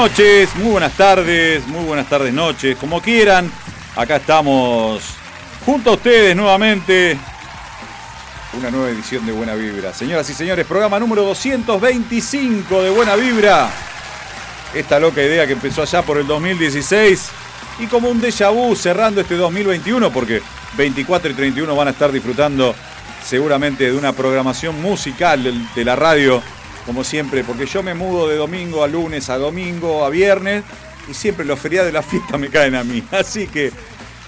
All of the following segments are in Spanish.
Noches, muy buenas tardes, muy buenas tardes, noches, como quieran. Acá estamos junto a ustedes nuevamente. Una nueva edición de Buena Vibra. Señoras y señores, programa número 225 de Buena Vibra. Esta loca idea que empezó allá por el 2016 y como un déjà vu cerrando este 2021 porque 24 y 31 van a estar disfrutando seguramente de una programación musical de la radio como siempre, porque yo me mudo de domingo a lunes a domingo a viernes y siempre los feriados de la fiesta me caen a mí. Así que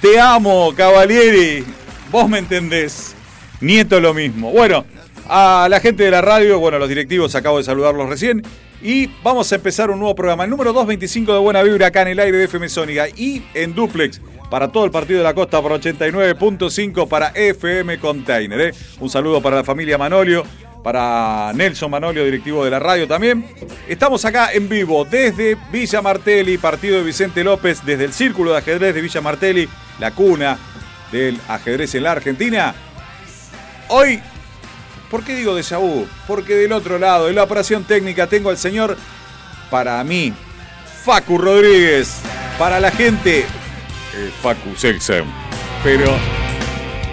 te amo, Cavalieri. Vos me entendés. Nieto lo mismo. Bueno, a la gente de la radio, bueno, a los directivos, acabo de saludarlos recién. Y vamos a empezar un nuevo programa, el número 225 de Buena Vibra acá en el aire de FM Sónica y en Duplex para todo el partido de la costa por 89.5 para FM Container. ¿eh? Un saludo para la familia Manolio, para Nelson Manolio, directivo de la radio también. Estamos acá en vivo desde Villa Martelli, partido de Vicente López, desde el Círculo de Ajedrez de Villa Martelli, la cuna del ajedrez en la Argentina. Hoy, ¿por qué digo déjà vu? Porque del otro lado, en la operación técnica, tengo al señor, para mí, Facu Rodríguez. Para la gente, eh, Facu Selxem. Pero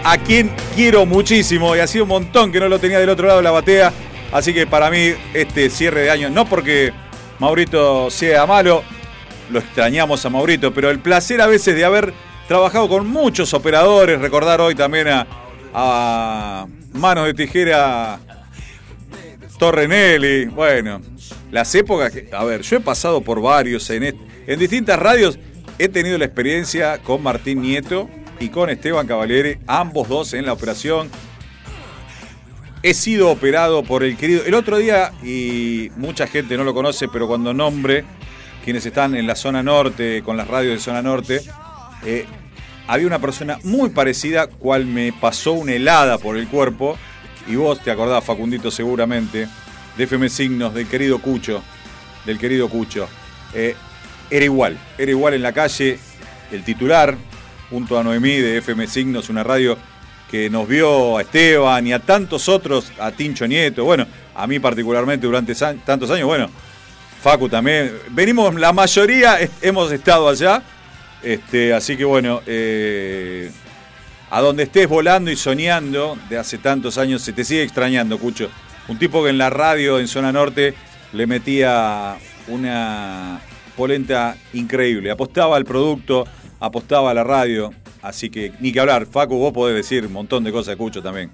a quien quiero muchísimo y ha sido un montón que no lo tenía del otro lado de la batea. Así que para mí este cierre de año, no porque Maurito sea malo, lo extrañamos a Maurito, pero el placer a veces de haber trabajado con muchos operadores, recordar hoy también a, a Manos de Tijera Torrenelli, bueno, las épocas que, a ver, yo he pasado por varios en, en distintas radios, he tenido la experiencia con Martín Nieto y con Esteban Cavalieri, ambos dos en la operación. He sido operado por el querido, el otro día, y mucha gente no lo conoce, pero cuando nombre, quienes están en la zona norte, con las radios de zona norte, eh, había una persona muy parecida, cual me pasó una helada por el cuerpo, y vos te acordás, Facundito, seguramente, de FM Signos, del querido Cucho, del querido Cucho. Eh, era igual, era igual en la calle, el titular, junto a Noemí de FM Signos, una radio que nos vio a Esteban y a tantos otros, a Tincho Nieto, bueno, a mí particularmente durante tantos años, bueno, Facu también. Venimos, la mayoría hemos estado allá, este, así que bueno, eh, a donde estés volando y soñando de hace tantos años, se te sigue extrañando, Cucho. Un tipo que en la radio en zona norte le metía una polenta increíble, apostaba al producto, apostaba a la radio, así que ni que hablar, Facu, vos podés decir un montón de cosas, Cucho también.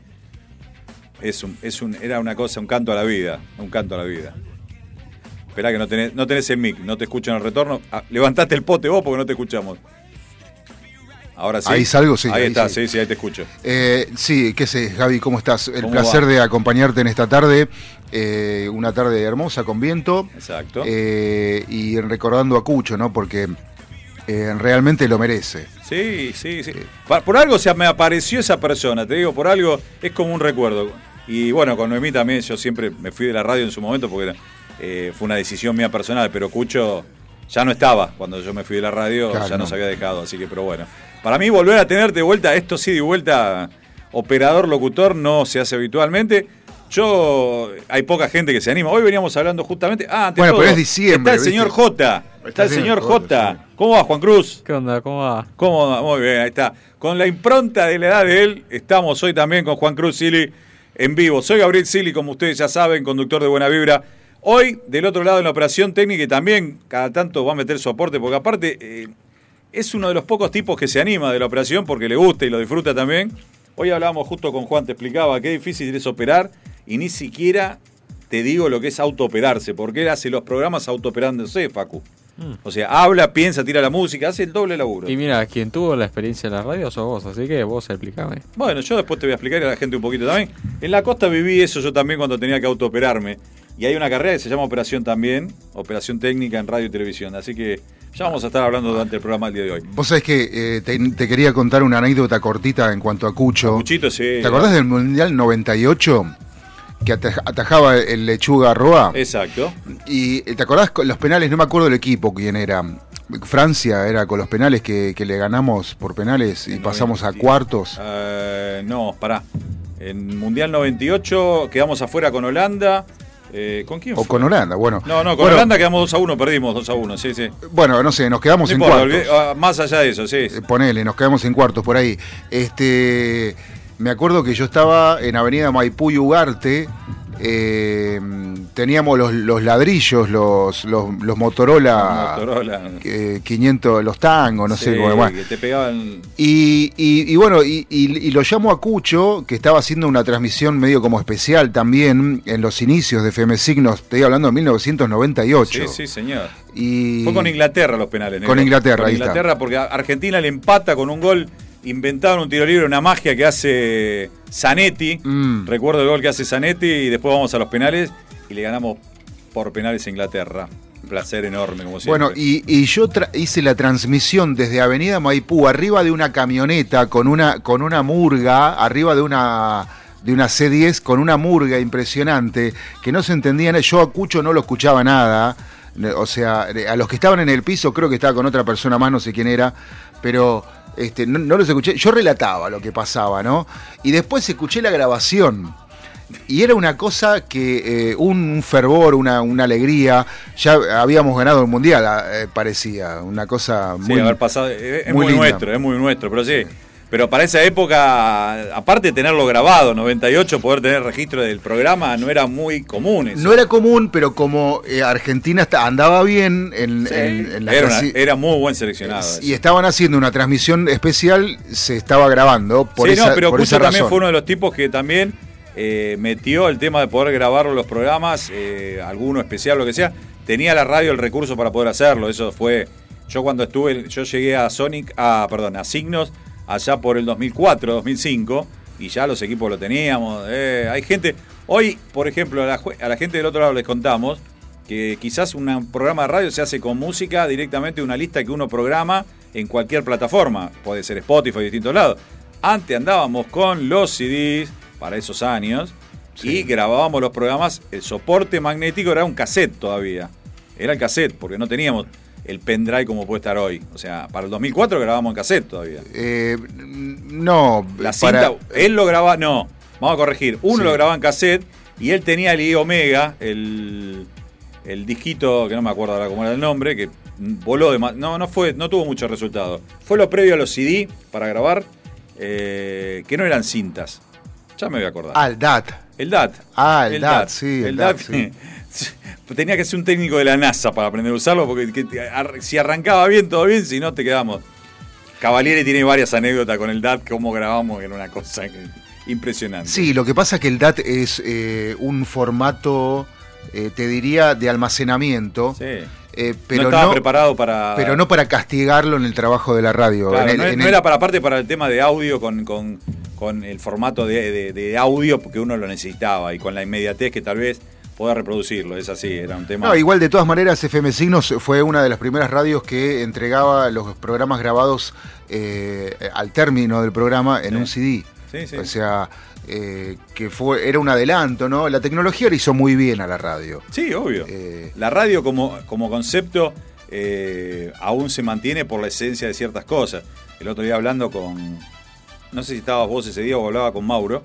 Es un, es un, era una cosa, un canto a la vida, un canto a la vida. Esperá que no tenés, no tenés el mic, no te escuchan el retorno. Ah, levantate el pote vos porque no te escuchamos. Ahora sí. Ahí salgo, sí, Ahí, ahí está, sí. sí, sí, ahí te escucho. Eh, sí, qué sé, Gaby, ¿cómo estás? El ¿Cómo placer va? de acompañarte en esta tarde, eh, una tarde hermosa con viento. Exacto. eh, y recordando a Cucho, ¿no? Porque eh, realmente lo merece. Sí, sí, sí. Por algo se me apareció esa persona, te digo, por algo es como un recuerdo. Y bueno, con Noemí también, yo siempre me fui de la radio en su momento porque eh, fue una decisión mía personal, pero Cucho ya no estaba cuando yo me fui de la radio, Claro, ya no. nos había dejado, así que, pero bueno. Para mí volver a tenerte de vuelta, esto sí de vuelta, operador, locutor, no se hace habitualmente. Yo, hay poca gente que se anima. Hoy veníamos hablando justamente. Ah, ante Bueno, todo, pero es diciembre, Está el señor. J. Está el señor J. ¿Cómo va, Juan Cruz? ¿Qué onda? ¿Cómo va? ¿Cómo va? Muy bien, ahí está. Con la impronta de la edad de él, estamos hoy también con Juan Cruz Sili en vivo. Soy Gabriel Sili, como ustedes ya saben, conductor de Buena Vibra. Hoy, del otro lado en la operación técnica, y también cada tanto va a meter su aporte, porque aparte eh, es uno de los pocos tipos que se anima de la operación porque le gusta y lo disfruta también. Hoy hablábamos justo con Juan, te explicaba qué difícil es operar y ni siquiera te digo lo que es autooperarse, porque él hace los programas autooperándose, Facu. O sea, habla, piensa, tira la música, hace el doble laburo. Y mira, quien tuvo la experiencia en la radio sos vos, así que vos explícame. Bueno, yo después te voy a explicar a la gente un poquito también. En la costa viví eso yo también cuando tenía que autooperarme. Y hay una carrera que se llama Operación también, Operación Técnica en Radio y Televisión. Así que ya vamos a estar hablando durante el programa el día de hoy. Vos sabés que eh, te, te quería contar una anécdota cortita en cuanto a Cucho. Cuchito, sí. ¿Te acordás del Mundial 98? Que ata- atajaba el lechuga Roa. Exacto. Y eh, te acordás con los penales, no me acuerdo del equipo quién era. Francia era con los penales que, que le ganamos por penales y En pasamos a 90. cuartos. Eh, no, pará. En Mundial 98 quedamos afuera con Holanda. Eh, ¿Con quién O fue? con Holanda, bueno. No, no, con Bueno, Holanda quedamos 2 a 1, perdimos 2 a 1, sí, sí. Bueno, no sé, nos quedamos No en importa, cuartos. olvidé- ah, más allá de eso, sí. Eh, Ponele, nos quedamos en cuartos por ahí. Este, me acuerdo que yo estaba en Avenida Maipú y Ugarte. eh, teníamos los, los ladrillos, los, los, los Motorola, Motorola. eh, 500, los tangos, no sé cómo que te pegaban. Y, y- y bueno, y, lo llamo a Cucho, que estaba haciendo una transmisión medio como especial también en los inicios de FM Signos, estoy hablando de 1998. Sí, sí, señor. Y Fue con Inglaterra los penales. Con. Inglaterra, Con ahí está. Inglaterra, porque Argentina le empata con un gol. Inventaron un tiro libre, una magia que hace Zanetti. Mm. Recuerdo el gol que hace Zanetti y después vamos a los penales y le ganamos por penales a Inglaterra. Un placer enorme, como siempre. Bueno, y, y yo hice la transmisión desde Avenida Maipú, arriba de una camioneta con una, con una murga, arriba de una de una C10 con una murga impresionante, que no se entendían, yo a Cucho no lo escuchaba nada, o sea, a los que estaban en el piso creo que estaba con otra persona más, no sé quién era, pero este, no, no los escuché, yo relataba lo que pasaba, ¿no? Y después escuché la grabación. Y era una cosa que, eh, un fervor, una, una alegría. Ya habíamos ganado el mundial, eh, parecía. Una cosa Sí, muy. haber pasado. Es, es muy muy, nuestro, es muy nuestro, pero sí. Pero para esa época, aparte de tenerlo grabado, 98, poder tener registro del programa no era muy común. eso. No era común, pero como eh, Argentina andaba bien en, Sí, en- en la era, una- era muy buen seleccionado. y eso. estaban haciendo una transmisión especial, se estaba grabando por sí, esa, no, pero por esa también razón. fue uno de los tipos que también eh, metió el tema de poder grabar los programas, eh, alguno especial, lo que sea. Tenía la radio el recurso para poder hacerlo. Eso fue. Yo cuando estuve, yo llegué a Sonic, a, perdón, a Signos allá por el 2004, 2005, y ya los equipos lo teníamos. eh, hay gente. Hoy, por ejemplo, a la, jue- a la gente del otro lado les contamos que quizás un programa de radio se hace con música directamente de una lista que uno programa en cualquier plataforma. Puede ser Spotify, distintos lados. Antes andábamos con los CDs para esos años y grabábamos los programas. El soporte magnético era un cassette todavía. Era el cassette, porque no teníamos el pendrive como puede estar hoy. O sea, para el 2004 grabábamos en cassette todavía. Eh, no, La para- cinta, él lo grababa, no, vamos a corregir. Uno Sí. lo grababa en cassette y él tenía el I Omega, el, el disquito, que no me acuerdo ahora cómo era el nombre, que voló de más. No, no fue, no tuvo mucho resultado. Fue lo previo a los CD para grabar, eh, que no eran cintas. Ya me voy a acordar. Ah, el DAT. El DAT. Ah, el DAT, sí, el DAT, Tenía que ser un técnico de la NASA para aprender a usarlo, porque que te- ar- si arrancaba bien, todo bien, si no, te quedamos. Cavalieri tiene varias anécdotas con el DAT, cómo grabamos, que era una cosa que- impresionante. Sí, lo que pasa es que el DAT es eh, un formato, eh, te diría, de almacenamiento, Sí. eh, no pero, estaba no, preparado para. pero no para castigarlo en el trabajo de la radio. Claro, En el- no, en no el- era para aparte para el tema de audio con, con- con el formato de, de- de audio porque uno lo necesitaba y con la inmediatez que tal vez pueda reproducirlo. Es así, era un tema. No, igual de todas maneras FM Signos fue una de las primeras radios que entregaba los programas grabados eh, al término del programa en Sí. un CD. Sí, sí. O sea, eh, que fue era un adelanto, ¿no? La tecnología le hizo muy bien a la radio. Sí, obvio. Eh, La radio como, como concepto aún se mantiene por la esencia de ciertas cosas. El otro día hablando con, no sé si estabas vos ese día o hablaba con Mauro,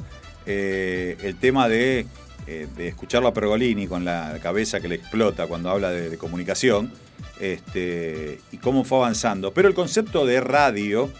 el tema de, eh, de escucharlo a Pergolini con la cabeza que le explota cuando habla de, comunicación este, y cómo fue avanzando. Pero el concepto de radio,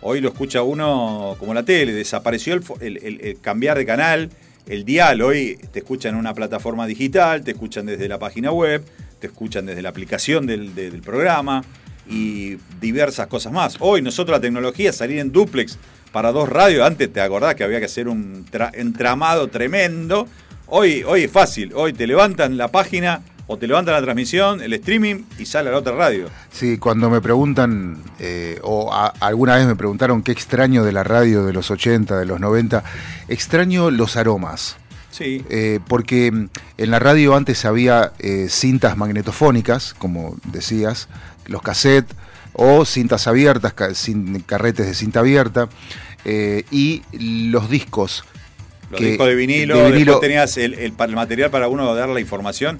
hoy lo escucha uno como la tele, desapareció el, cambiar de canal el dial. Hoy te escuchan en una plataforma digital, te escuchan desde la página web, te escuchan desde la aplicación del, de- del programa y diversas cosas más. Hoy nosotros la tecnología, salir en duplex para dos radios, antes te acordás que había que hacer un tra- entramado tremendo. Hoy, hoy es fácil, hoy te levantan la página o te levantan la transmisión, el streaming y sale a la otra radio. Sí, cuando me preguntan, eh, o a- alguna vez me preguntaron qué extraño de la radio de los 80, de los 90, extraño los aromas. Sí. Eh, porque en la radio antes había eh, cintas magnetofónicas, como decías, los cassettes, o cintas abiertas, ca- cin- carretes de cinta abierta, y los discos. Los que- discos de vinilo, de vinilo, tenías el, el pa- el material para uno dar la información,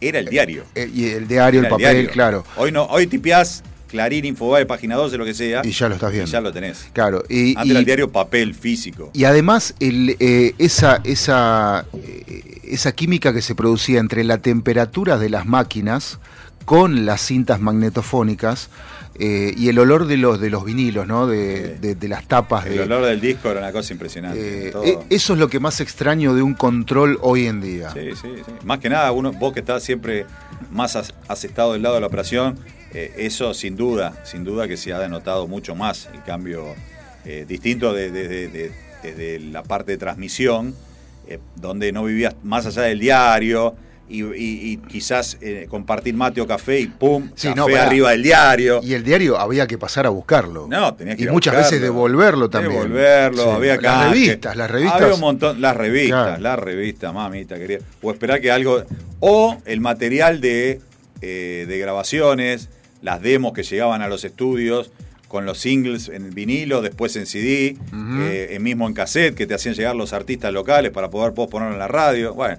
era el diario. eh, y el diario, Era el papel, diario. claro. Hoy no, hoy tipeás Clarín, Infobae, página 12, lo que sea. Y ya lo estás viendo. Y ya lo tenés. Claro, y, Antes y- era el diario papel físico. Y además el, eh, esa, esa, eh, esa química que se producía entre la temperatura de las máquinas con las cintas magnetofónicas eh, y el olor de los, de los vinilos, ¿no? de, Sí. de- de las tapas. El de, olor del disco era una cosa impresionante. eh, todo. eh, eso es lo que más extraño de un control hoy en día. Sí, sí, sí. Más que nada, uno, vos que estás siempre más as- has estado del lado de la operación, eh, eso sin duda, sin duda que se ha denotado mucho más el cambio distinto de- de- desde la parte de transmisión, donde no vivías más allá del diario. Y, y- y quizás eh, compartir mate o café y pum, Sí, café no, arriba del diario. Y el diario había que pasar a buscarlo. No, tenías que y ir a muchas buscarlo. veces devolverlo también. Devolverlo, Sí. había Las revistas, las revistas. Había un montón, las revistas, Claro. las revistas, mamita quería. O esperar que algo. O el material de, eh, de grabaciones, las demos que llegaban a los estudios con los singles en vinilo, después en CD, Ujú. eh, eh, mismo en cassette, que te hacían llegar los artistas locales para poder vos ponerlo en la radio. Bueno,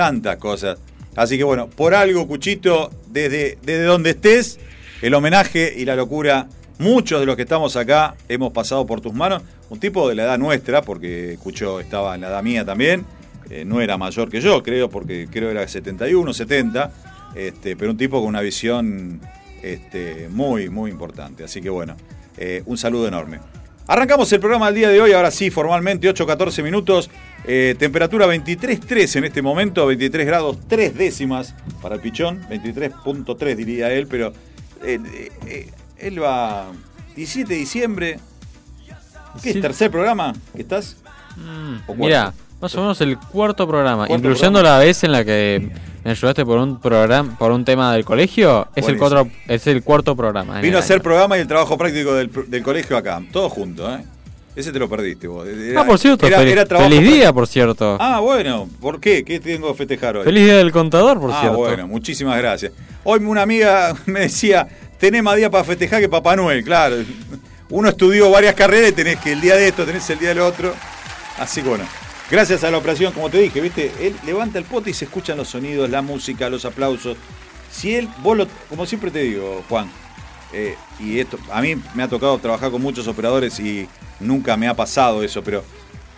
tantas cosas. Así que bueno, por algo, Cuchito, desde, desde donde estés, el homenaje y la locura, muchos de los que estamos acá hemos pasado por tus manos. Un tipo de la edad nuestra, porque Cucho estaba en la edad mía también, eh, no era mayor que yo, creo, porque creo era 71, 70, este, pero un tipo con una visión este, muy, muy importante. Así que bueno, eh, un saludo enorme. Arrancamos el programa del día de hoy, ahora sí, formalmente, 8-14 minutos. Eh, temperatura 23.3 en este momento, 23 grados 3 décimas para el pichón, 23.3 diría él, pero eh, eh, él va 17 de diciembre. ¿Qué es? Sí. ¿Tercer programa que estás? ¿O Mira, más o menos el cuarto programa, Cuarto incluyendo programa. la vez en la que me ayudaste por un programa, por un tema del colegio, es el cuatro, es el cuarto programa. Vino a hacer programa y el trabajo práctico del, del colegio acá, todo junto, ¿eh? Ese te lo perdiste vos. Era- Ah, por cierto, era- feliz, era trabajo feliz día, por cierto. Ah, bueno, ¿por qué? ¿Qué tengo que festejar hoy? Feliz día del contador, por ah, cierto. bueno, muchísimas gracias. Hoy una amiga me decía, tenés más días para festejar que Papá Noel, claro. Uno estudió varias carreras y tenés que el día de esto, tenés el día del otro. Así que bueno, gracias a la operación, como te dije, viste, él levanta el pote y se escuchan los sonidos, la música, los aplausos. Si él, vos lo, como siempre te digo, Juan, eh, y esto, a mí me ha tocado trabajar con muchos operadores y nunca me ha pasado eso, pero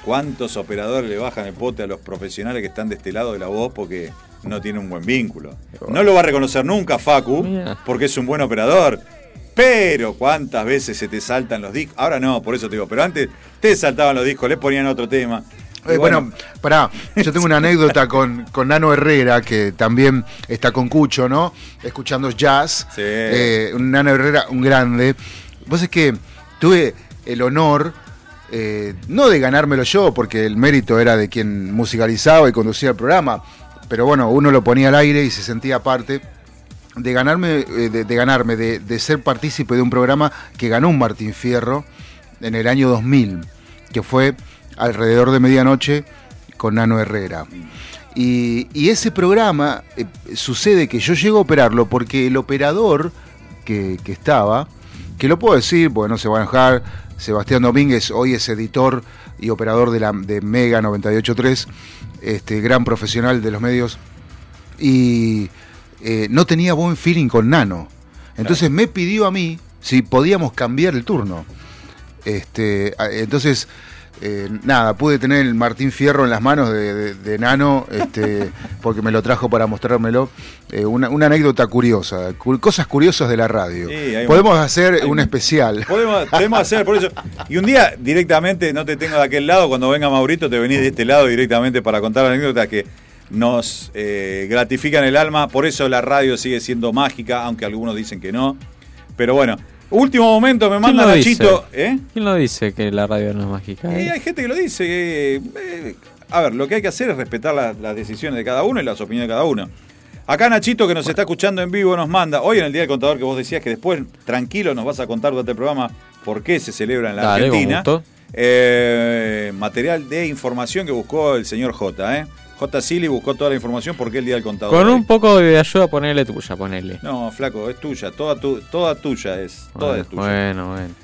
¿cuántos operadores le bajan el pote a los profesionales que están de este lado de la voz porque no tienen un buen vínculo? No lo va a reconocer nunca Facu, porque es un buen operador. Pero cuántas veces se te saltan los discos. Ahora no, por eso te digo, pero antes te saltaban los discos, le ponían otro tema. Eh, bueno, pará, yo tengo una anécdota con, con Nano Herrera, que también está con Cucho, ¿no? Escuchando jazz. Sí. Eh, Nano Herrera, un grande. Vos es que tuve el honor, eh, no de ganármelo yo, porque el mérito era de quien musicalizaba y conducía el programa, pero bueno, uno lo ponía al aire y se sentía parte de ganarme, eh, de, de ganarme, de, de ser partícipe de un programa que ganó un Martín Fierro en el año 2000, que fue alrededor de medianoche con Nano Herrera. Y, y ese programa eh, sucede que yo llego a operarlo porque el operador que, que estaba, que lo puedo decir, porque no se va a enojar, Sebastián Domínguez hoy es editor y operador de, la, de Mega 983, este, gran profesional de los medios, y eh, no tenía buen feeling con Nano. Entonces me pidió a mí si podíamos cambiar el turno. Este, entonces eh, nada, pude tener el Martín Fierro en las manos de, de- de Nano, este, porque me lo trajo para mostrármelo. Eh, una, una anécdota curiosa, cu- cosas curiosas de la radio. Sí, hay un- Podemos hacer un un- especial. Podemos, podemos hacer, por eso. Y un día directamente no te tengo de aquel lado, cuando venga Maurito te venís de este lado directamente para contar anécdotas que nos eh, gratifican el alma. Por eso la radio sigue siendo mágica, aunque algunos dicen que no. Pero bueno, último momento me ¿Quién manda Nachito. ¿eh? ¿Quién lo dice que la radio no es mágica? Eh? hay gente que lo dice. eh, eh, a ver, lo que hay que hacer es respetar la- las decisiones de cada uno y las opiniones de cada uno. Acá Nachito, que nos está escuchando en vivo, nos manda, hoy en el Día del Contador que vos decías que después, tranquilo, nos vas a contar durante el programa por qué se celebra en la Dale, Argentina. Eh, material de información que buscó el señor J. ¿eh? J. Silly buscó toda la información porque el Día del Contador. Con un poco de ayuda, ponele tuya, ponele. No, flaco, es tuya, toda, tu, toda tuya es. Toda bueno, es tuya. bueno, bueno.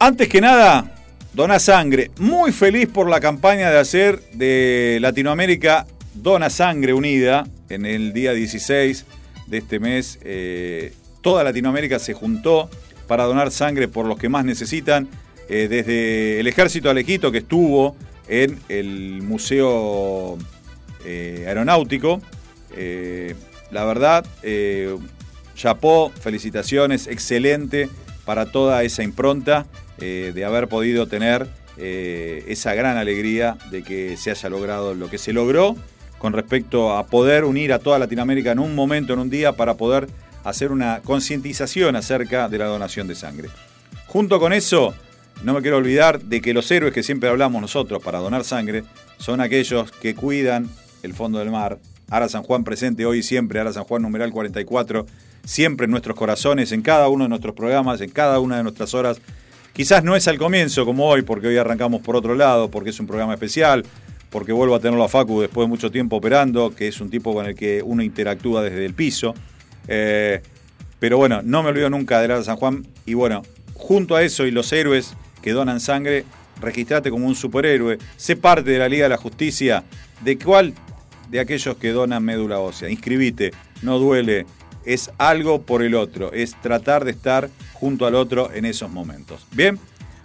Antes que nada, Dona Sangre, muy feliz por la campaña de hacer de Latinoamérica Dona Sangre Unida en el día 16 de este mes. eh, toda Latinoamérica se juntó para donar sangre por los que más necesitan, eh, desde el Ejército Alejito que estuvo en el Museo eh, Aeronáutico. Eh, la verdad, eh, chapó, felicitaciones, excelente para toda esa impronta de haber podido tener esa gran alegría de que se haya logrado lo que se logró con respecto a poder unir a toda Latinoamérica en un momento, en un día, para poder hacer una concientización acerca de la donación de sangre. Junto con eso, no me quiero olvidar de que los héroes que siempre hablamos nosotros para donar sangre son aquellos que cuidan el fondo del mar. Ara San Juan presente hoy y siempre, Ara San Juan numeral 44, siempre en nuestros corazones, en cada uno de nuestros programas, en cada una de nuestras horas. Quizás no es al comienzo como hoy, porque hoy arrancamos por otro lado, porque es un programa especial, porque vuelvo a tenerlo a Facu después de mucho tiempo operando, que es un tipo con el que uno interactúa desde el piso. Eh, pero bueno, no me olvido nunca de Ara San Juan. Y bueno, junto a eso y los héroes que donan sangre, registrate como un superhéroe, sé parte de la Liga de la Justicia. ¿De cuál? De aquellos que donan médula ósea. Inscribite, no duele, es algo por el otro, es tratar de estar junto al otro en esos momentos. Bien,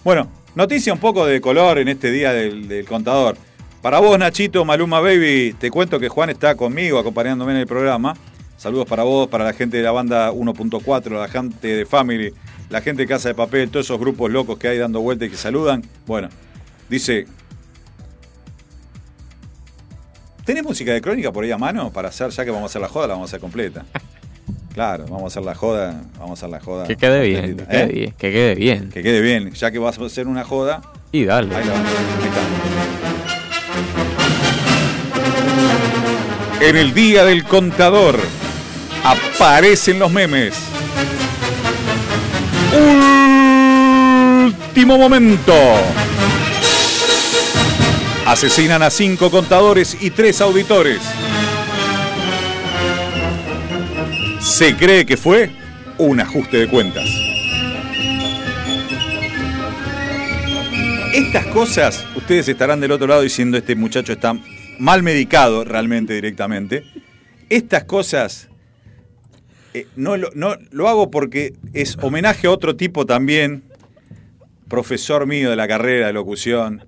bueno, noticia un poco de color en este día del, contador. Para vos, Nachito, Maluma Baby, te cuento que Juan está conmigo acompañándome en el programa. Saludos para vos, para la gente de la banda 1.4, la gente de Family, la gente de Casa de Papel, todos esos grupos locos que hay dando vueltas y que saludan. Bueno, dice. ¿Tenés música de crónica por ahí a mano para hacer, ya que vamos a hacer la joda, la vamos a hacer completa? Claro, vamos a hacer la joda, vamos a hacer la joda. Que quede bien, que ¿Eh? quede bien, que quede bien. Que quede bien, ya que vas a hacer una joda, Y dale. ahí la vamos a ahí está. En el día del contador aparecen los memes. Último momento. Asesinan a cinco contadores y tres auditores. Se cree que fue un ajuste de cuentas. Estas cosas, ustedes estarán del otro lado diciendo este muchacho está mal medicado realmente directamente. Estas cosas eh, no, no lo hago porque es homenaje a otro tipo también, profesor mío de la carrera de locución,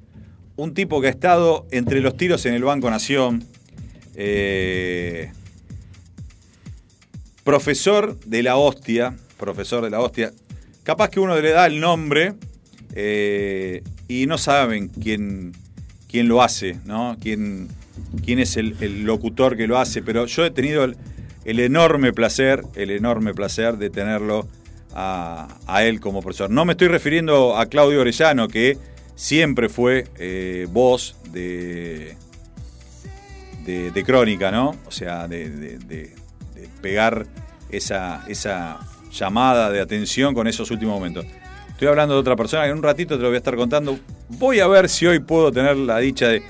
un tipo que ha estado entre los tiros en el Banco Nación, eh, profesor de la hostia, profesor de la hostia, capaz que uno le da el nombre eh, y no saben quién, quién lo hace, ¿no? Quién, quién es el, locutor que lo hace, pero yo he tenido el, el enorme placer, el enorme placer de tenerlo a, a él como profesor. No me estoy refiriendo a Claudio Orellano, que siempre fue eh, voz de, de, crónica, ¿no? O sea, de, de- pegar esa, esa llamada de atención con esos últimos momentos. Estoy hablando de otra persona que en un ratito te lo voy a estar contando. Voy a ver si hoy puedo tener la dicha de,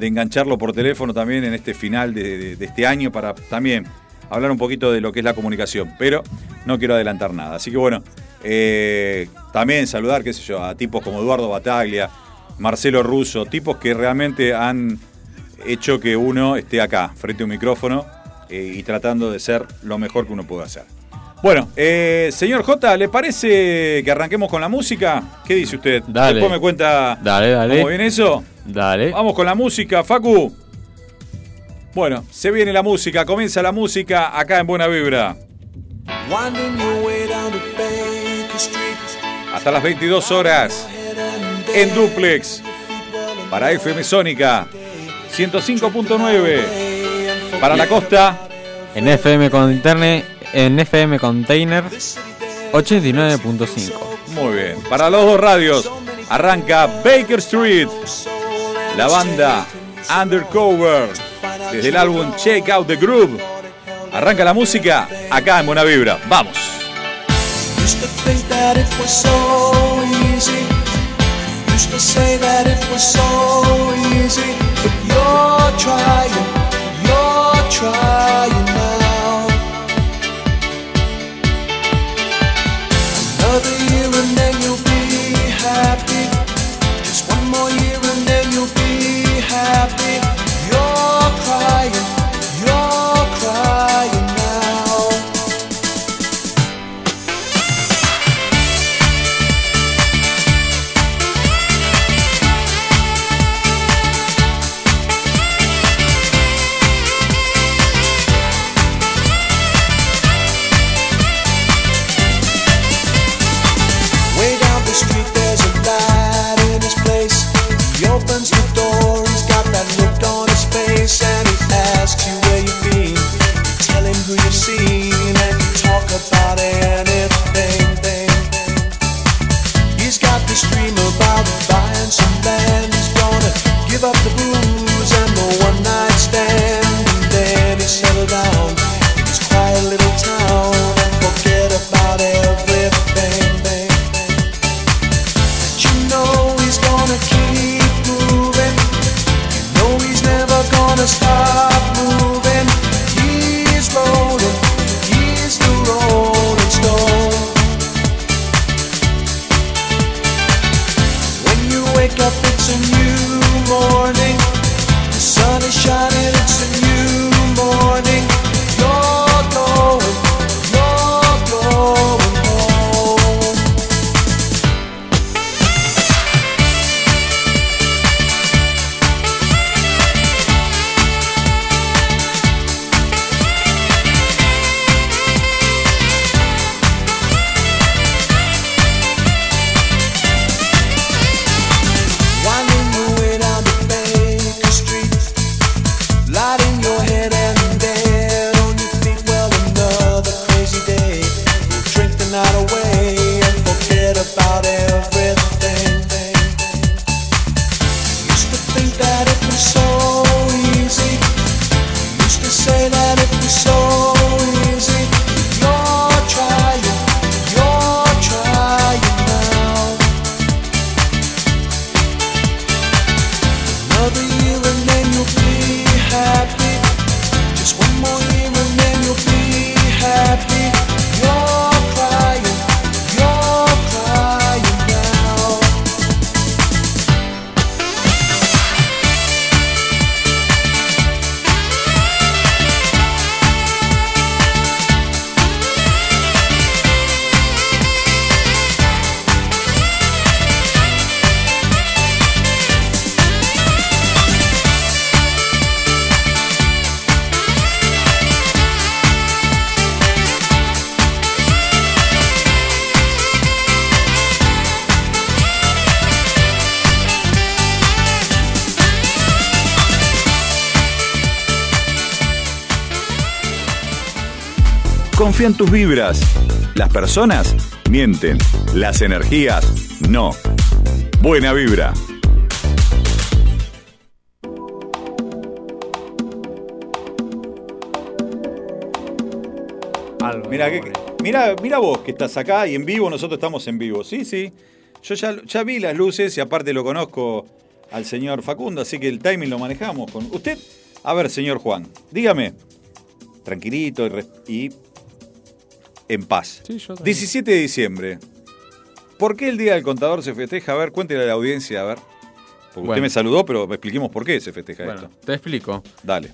engancharlo por teléfono también en este final de este año para también hablar un poquito de lo que es la comunicación. Pero no quiero adelantar nada. Así que bueno, eh, también saludar, qué sé yo, a tipos como Eduardo Bataglia, Marcelo Russo, tipos que realmente han hecho que uno esté acá, frente a un micrófono, eh, y tratando de ser lo mejor que uno puede hacer. Bueno, eh, señor J, ¿le parece que arranquemos con la música? ¿Qué dice usted? Dale. Después me cuenta Dale, dale. cómo viene eso. Dale. Vamos con la música, Facu. Bueno, se viene la música, comienza la música acá en Buena Vibra. Hasta las 22 horas en Duplex para FM Sónica 105.9 para la costa En FM con internet, en FM Container 89.5. Muy bien. Para los dos radios, arranca Baker Street, la banda Undercover, desde el álbum Check Out the Groove. Arranca la música acá en Buena Vibra. Vamos. Used to think that it was so easy. Used to say that it was so easy. But you're trying, you're trying Confía en tus vibras. Las personas mienten. Las energías no. Buena vibra. Mira, que- mira, mira vos que estás acá y en vivo, nosotros estamos en vivo. Sí, sí. Yo ya, ya vi las luces y aparte lo conozco al señor Facundo, así que el timing lo manejamos con usted. A ver, señor Juan, dígame, tranquilito y en paz. Sí, yo también. 17 de diciembre. ¿Por qué el Día del Contador se festeja? A ver, cuéntele a la audiencia, a ver. Porque usted me saludó, pero expliquemos por qué se festeja Bueno, esto. te explico. Dale.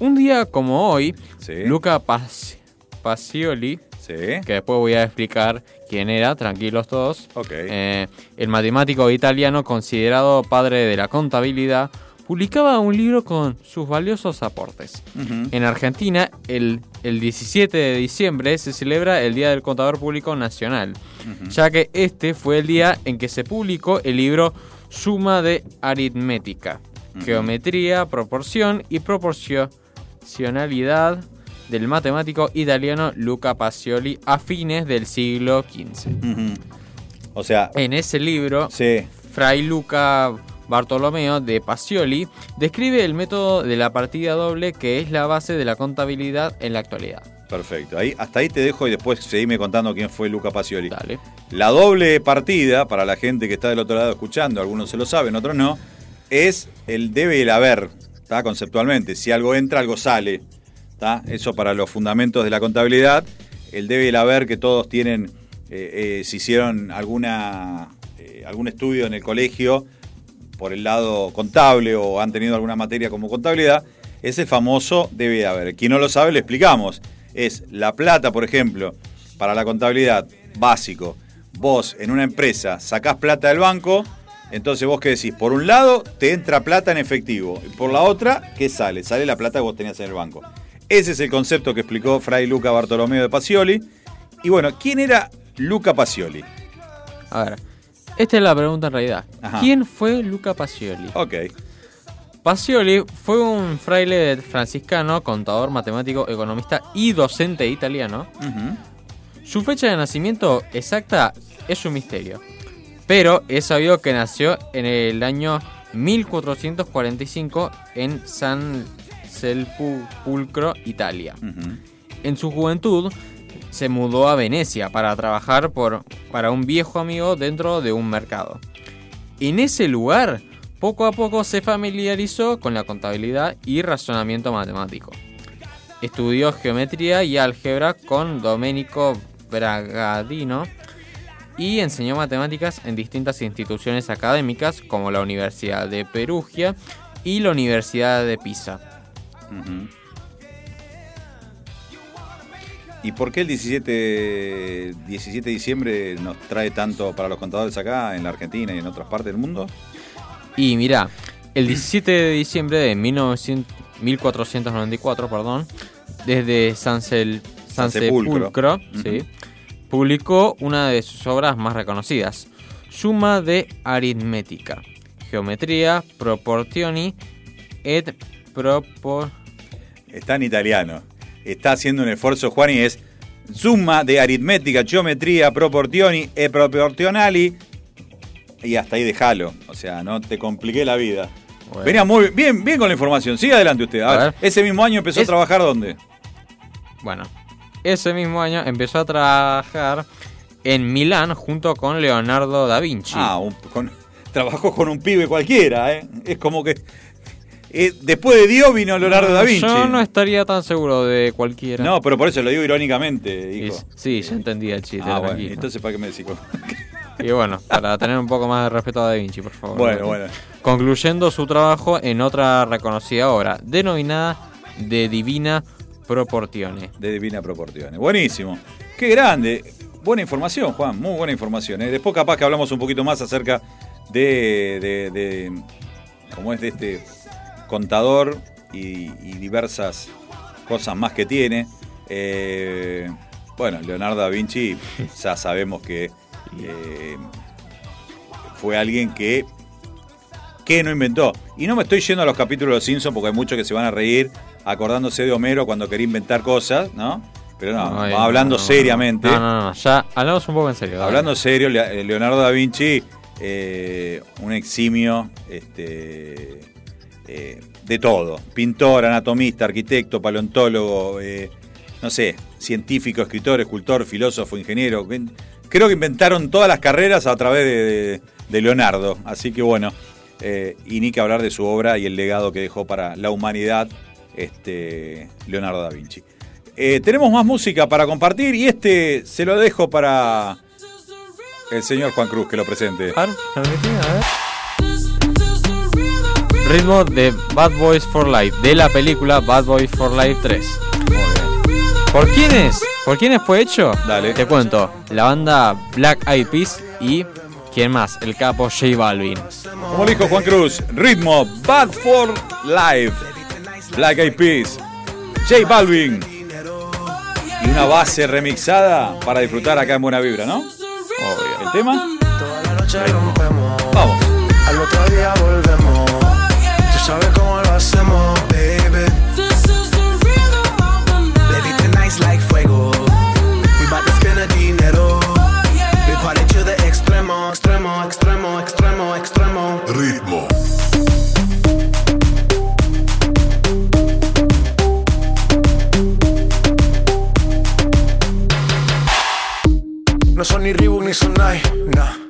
Un día como hoy, Sí. Luca Paci- Pacioli Sí. Que después voy a explicar quién era, tranquilos todos. Ok. Eh, el matemático italiano, considerado padre de la contabilidad, publicaba un libro con sus valiosos aportes. En Argentina, el, el 17 de diciembre se celebra el Día del Contador Público Nacional, ya que este fue el día en que se publicó el libro Suma de Aritmética, Geometría, Proporción y Proporcionalidad del matemático italiano Luca Pacioli a fines del siglo XV. O sea, En ese libro, sí. Fray Luca Bartolomeo de Pacioli describe el método de la partida doble que es la base de la contabilidad en la actualidad. Perfecto. Ahí, hasta ahí te dejo y después seguime contando quién fue Luca Pacioli. Dale. La doble partida, para la gente que está del otro lado escuchando, algunos se lo saben, otros no, es el debe y el haber, ¿está? conceptualmente. Si algo entra, algo sale. ¿está? Eso para los fundamentos de la contabilidad. El debe y el haber que todos tienen, eh, eh, si hicieron alguna, eh, algún estudio en el colegio por el lado contable o han tenido alguna materia como contabilidad, es el famoso debe haber. Quien no lo sabe, le explicamos. Es la plata, por ejemplo, para la contabilidad, básico. Vos en una empresa sacás plata del banco, entonces vos qué decís, por un lado te entra plata en efectivo, y por la otra, ¿qué sale? Sale la plata que vos tenías en el banco. Ese es el concepto que explicó Fray Luca Bartolomeo de Pacioli. Y bueno, ¿quién era Luca Pacioli? A ver, esta es la pregunta en realidad. Ajá. ¿Quién fue Luca Pacioli? Ok. Pacioli fue un fraile franciscano, contador, matemático, economista y docente italiano. Su fecha de nacimiento exacta es un misterio, pero es sabido que nació en el año 1445 en San Sepulcro, Italia. En su juventud se mudó a Venecia para trabajar por, para un viejo amigo dentro de un mercado. En ese lugar, poco a poco se familiarizó con la contabilidad y razonamiento matemático. Estudió geometría y álgebra con Domenico Bragadino y enseñó matemáticas en distintas instituciones académicas como la Universidad de Perugia y la Universidad de Pisa. ¿Y por qué el 17, 17 de diciembre nos trae tanto para los contadores acá, en la Argentina y en otras partes del mundo? Y mirá, el 17 de diciembre de 1900 1494, perdón, desde San, Cel- San San Sepulcro. Sepulcro, sí, publicó una de sus obras más reconocidas, Suma de Aritmética, Geometría, Proportioni et Propor... Está en italiano. Está haciendo un esfuerzo, Juan, y es summa de aritmética, geometría, proportioni e proporcionali. Y hasta ahí déjalo. O sea, no te compliqué la vida. Bueno. Venía muy bien, bien con la información. Sigue adelante usted. A, A ver, ver. ese mismo año empezó a trabajar ¿dónde? Bueno, ese mismo año empezó a trabajar en Milán junto con Leonardo da Vinci. Ah, un- con- trabajó con un pibe cualquiera, ¿eh? Es como que. Eh, después de Dios vino Leonardo da Vinci. Yo no estaría tan seguro de cualquiera. No, pero por eso lo digo irónicamente, hijo. sí, ya entendí el chiste. Ah, bueno, entonces ¿para qué me decís? Y bueno, para tener un poco más de respeto a Da Vinci, por favor. Bueno, bueno. Concluyendo su trabajo en otra reconocida obra, denominada De Divina Proportione. de Divina Proporciones. Buenísimo. Qué grande. Buena información, Juan. Muy buena información. ¿eh? Después capaz que hablamos un poquito más acerca de, de, de- cómo es de este contador y, y diversas cosas más que tiene. Eh, bueno, Leonardo da Vinci ya sabemos que eh, fue alguien que que no inventó. Y no me estoy yendo a los capítulos de los Simpsons porque hay muchos que se van a reír acordándose de Homero cuando quería inventar cosas, ¿no? Pero no, Ay, hablando no, no, seriamente. No, no, no, ya hablamos un poco en serio. Hablando serio, Le- Leonardo da Vinci, eh, un eximio este, eh, de todo. Pintor, anatomista, arquitecto, paleontólogo, eh, no sé, científico, escritor, escultor, filósofo, ingeniero. Creo que inventaron todas las carreras a través de, Leonardo. Así que bueno, eh, y ni que hablar de su obra y el legado que dejó para la humanidad este, Leonardo da Vinci. Tenemos más música para compartir y este se lo dejo para el señor Juan Cruz que lo presente. A ver. Ritmo de Bad Boys for Life, de la película Bad Boys for Life 3. Muy bien. ¿Por quién es? ¿Por quiénes fue hecho? Dale. Te cuento. La banda Black Eyed Peas y. ¿Quién más? El capo J Balvin. Como dijo Juan Cruz, ritmo Bad for Life, Black Eyed Peas, J Balvin y una base remixada para disfrutar acá en Buena Vibra, ¿no? Obvio. ¿El tema? Toda la noche rompemos. Vamos. Al otro día volvemos. Sabes cómo lo hacemos, baby. Baby, tonight's like fuego. We bout to spend the dinero. We party to the extremo, extremo, extremo, extremo, extremo. Ritmo. No son ni Reebok ni Sonai, nah.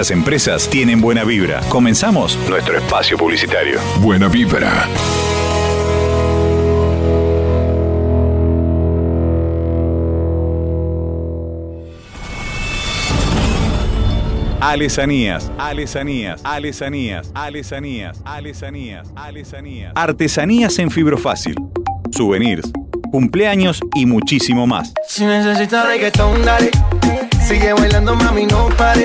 Estas empresas tienen buena vibra. Comenzamos nuestro espacio publicitario. Buena vibra. Alesanías, alesanías, alesanías, alesanías, alesanías, alesanías. Artesanías en fibrofácil. Souvenirs, cumpleaños y muchísimo más. Si necesitas reggaetón, dale. Sigue bailando, mami, no pare.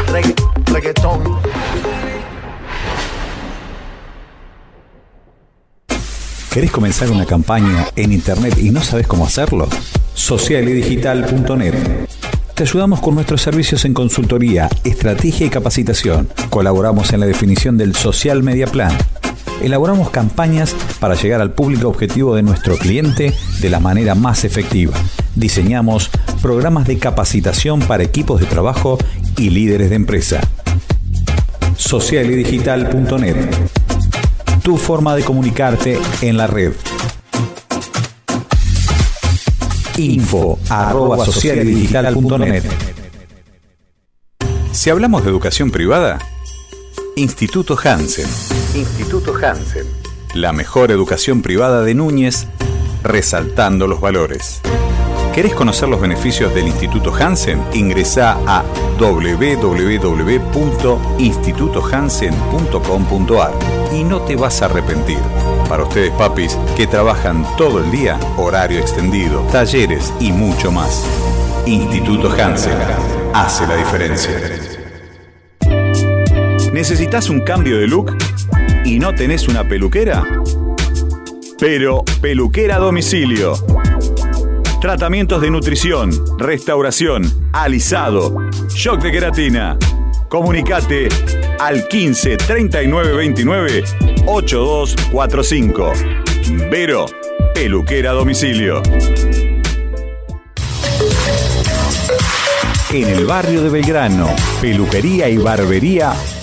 ¿Querés comenzar una campaña en Internet y no sabes cómo hacerlo? Socialedigital.net. Te ayudamos con nuestros servicios en consultoría, estrategia y capacitación. Colaboramos en la definición del Social Media Plan. Elaboramos campañas para llegar al público objetivo de nuestro cliente de la manera más efectiva. Diseñamos programas de capacitación para equipos de trabajo y líderes de empresa. Socialedigital.net tu forma de comunicarte en la red. Info. Si hablamos de educación privada, Instituto Hansen. Instituto Hansen. La mejor educación privada de Núñez, resaltando los valores. ¿Querés conocer los beneficios del Instituto Hansen? Ingresá a www.institutohansen.com.ar y no te vas a arrepentir. Para ustedes, papis, que trabajan todo el día, horario extendido, talleres y mucho más. Instituto Hansen hace la diferencia. ¿Necesitas un cambio de look y no tenés una peluquera? Pero peluquera domicilio. Tratamientos de nutrición, restauración, alisado, shock de queratina. Comunicate al 15 39 29 8245. Vero, peluquera domicilio. En el barrio de Belgrano, peluquería y barbería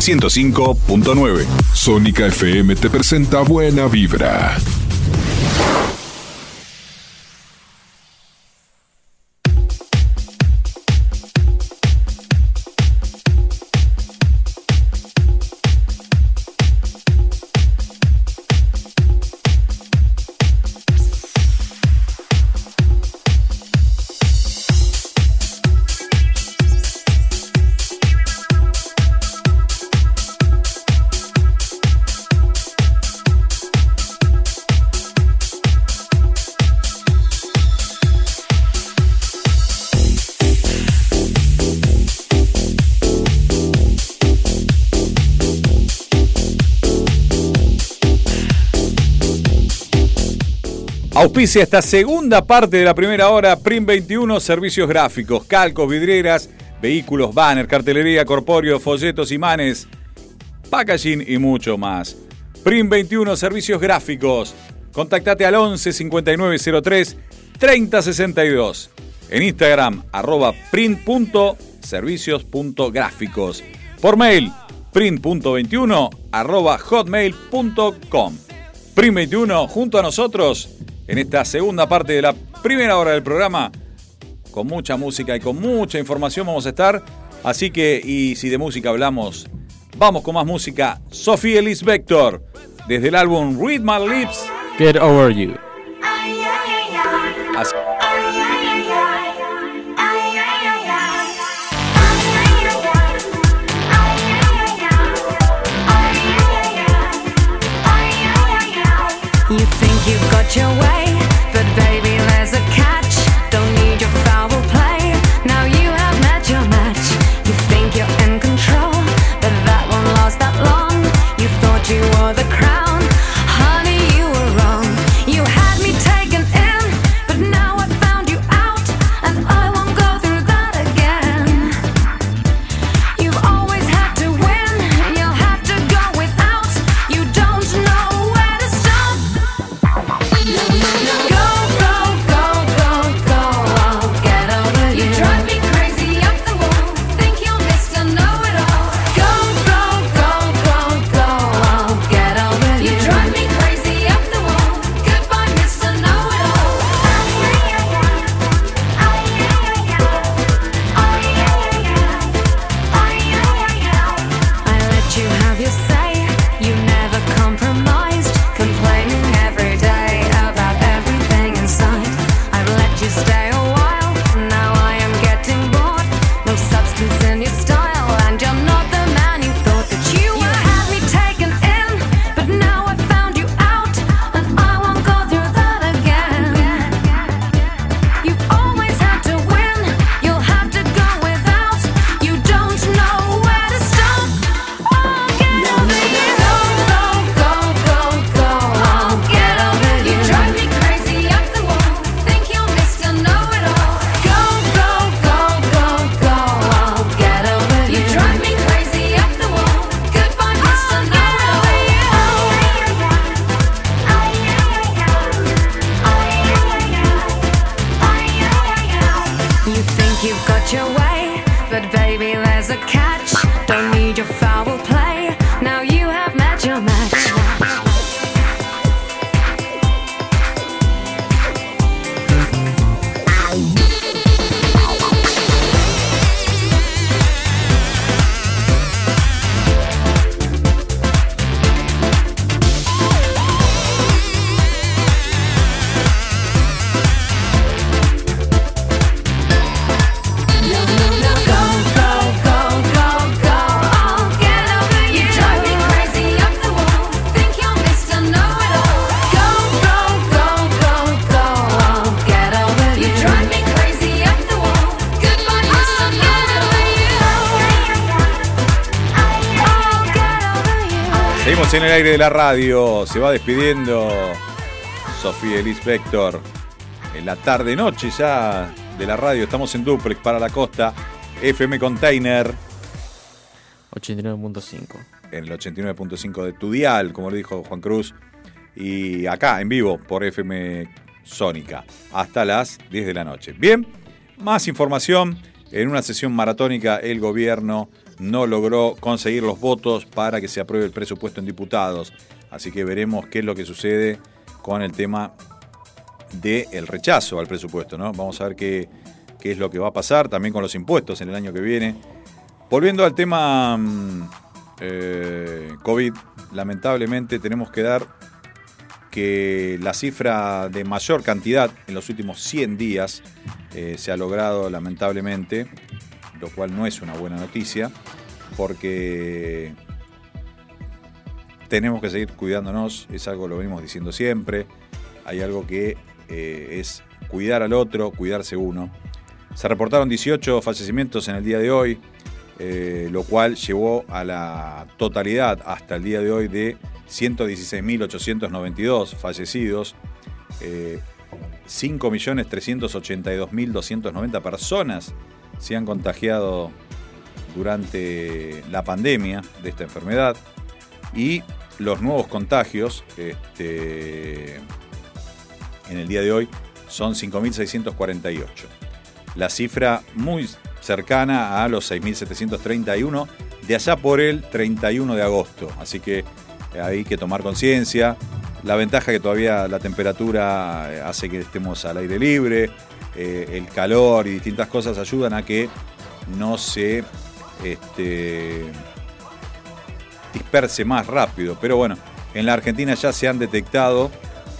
105.9. Sónica FM te presenta Buena Vibra. Auspicia esta segunda parte de la primera hora, Prim 21, servicios gráficos, calcos, vidrieras, vehículos, banner, cartelería, corpóreo, folletos, imanes, packaging y mucho más. Prim 21, servicios gráficos. Contactate al 11 5903 3062. En Instagram, arroba print.servicios.gráficos. Por mail, print.21 arroba hotmail.com. Prim 21, junto a nosotros, en esta segunda parte de la primera hora del programa, con mucha música y con mucha información vamos a estar. Así que, y si de música hablamos, vamos con más música. Sofía Ellis Vector, desde el álbum Read My Lips. Get over you. Así- you've got your way, but baby, aire de la radio. Se va despidiendo Sofía Elis Vector. En la tarde-noche ya de la radio. Estamos en Duplex para la costa. FM Container 89.5. en el 89.5 de tu dial, como le dijo Juan Cruz. Y acá en vivo por FM Sónica hasta las 10 de la noche. Bien, más información. En una sesión maratónica el gobierno no logró conseguir los votos para que se apruebe el presupuesto en diputados. Así que veremos qué es lo que sucede con el tema del rechazo al presupuesto. ¿no? Vamos a ver qué, qué es lo que va a pasar también con los impuestos en el año que viene. Volviendo al tema mm, eh, COVID, lamentablemente tenemos que dar que la cifra de mayor cantidad en los últimos 100 días eh, se ha logrado lamentablemente, lo cual no es una buena noticia, porque tenemos que seguir cuidándonos, es algo que lo venimos diciendo siempre, hay algo que eh, es cuidar al otro, cuidarse uno. Se reportaron 18 fallecimientos en el día de hoy, eh, lo cual llevó a la totalidad hasta el día de hoy de 116.892 fallecidos, eh, 5.382.290 personas se han contagiado durante la pandemia de esta enfermedad y los nuevos contagios este, en el día de hoy son 5.648. La cifra muy cercana a los 6.731 de allá por el 31 de agosto. Así que hay que tomar conciencia. La ventaja que todavía la temperatura eh, hace que estemos al aire libre, eh, el calor y distintas cosas ayudan a que no se este, disperse más rápido. Pero bueno, en la Argentina ya se han detectado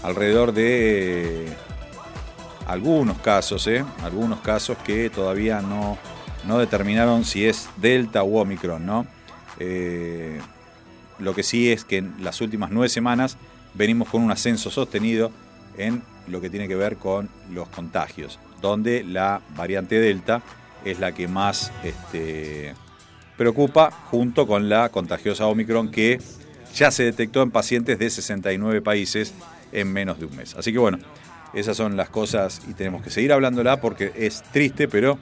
alrededor de algunos casos, ¿eh? algunos casos que todavía no, no determinaron si es Delta u Omicron, ¿no? Eh, lo que sí es que en las últimas nueve semanas venimos con un ascenso sostenido en lo que tiene que ver con los contagios, donde la variante Delta es la que más este, preocupa junto con la contagiosa Omicron que ya se detectó en pacientes de 69 países en menos de un mes. Así que bueno, esas son las cosas y tenemos que seguir hablándola porque es triste, pero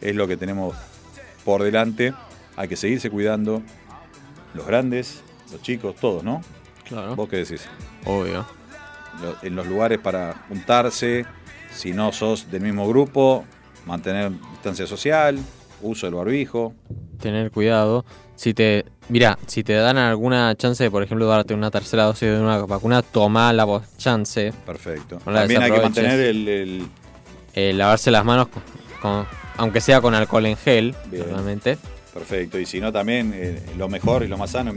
es lo que tenemos por delante. Hay que seguirse cuidando, los grandes, los chicos, todos, ¿no? Claro. ¿Vos qué decís? Obvio. En los lugares para juntarse, si no sos del mismo grupo, mantener distancia social, uso del barbijo. Tener cuidado. Si te. Mira, si te dan alguna chance de, por ejemplo, darte una tercera dosis de una vacuna, toma la chance. Perfecto. No la También hay que mantener el, el- Eh, lavarse las manos, con, con- aunque sea con alcohol en gel, Bien. normalmente. Perfecto. Y si no, también eh, lo mejor y lo más sano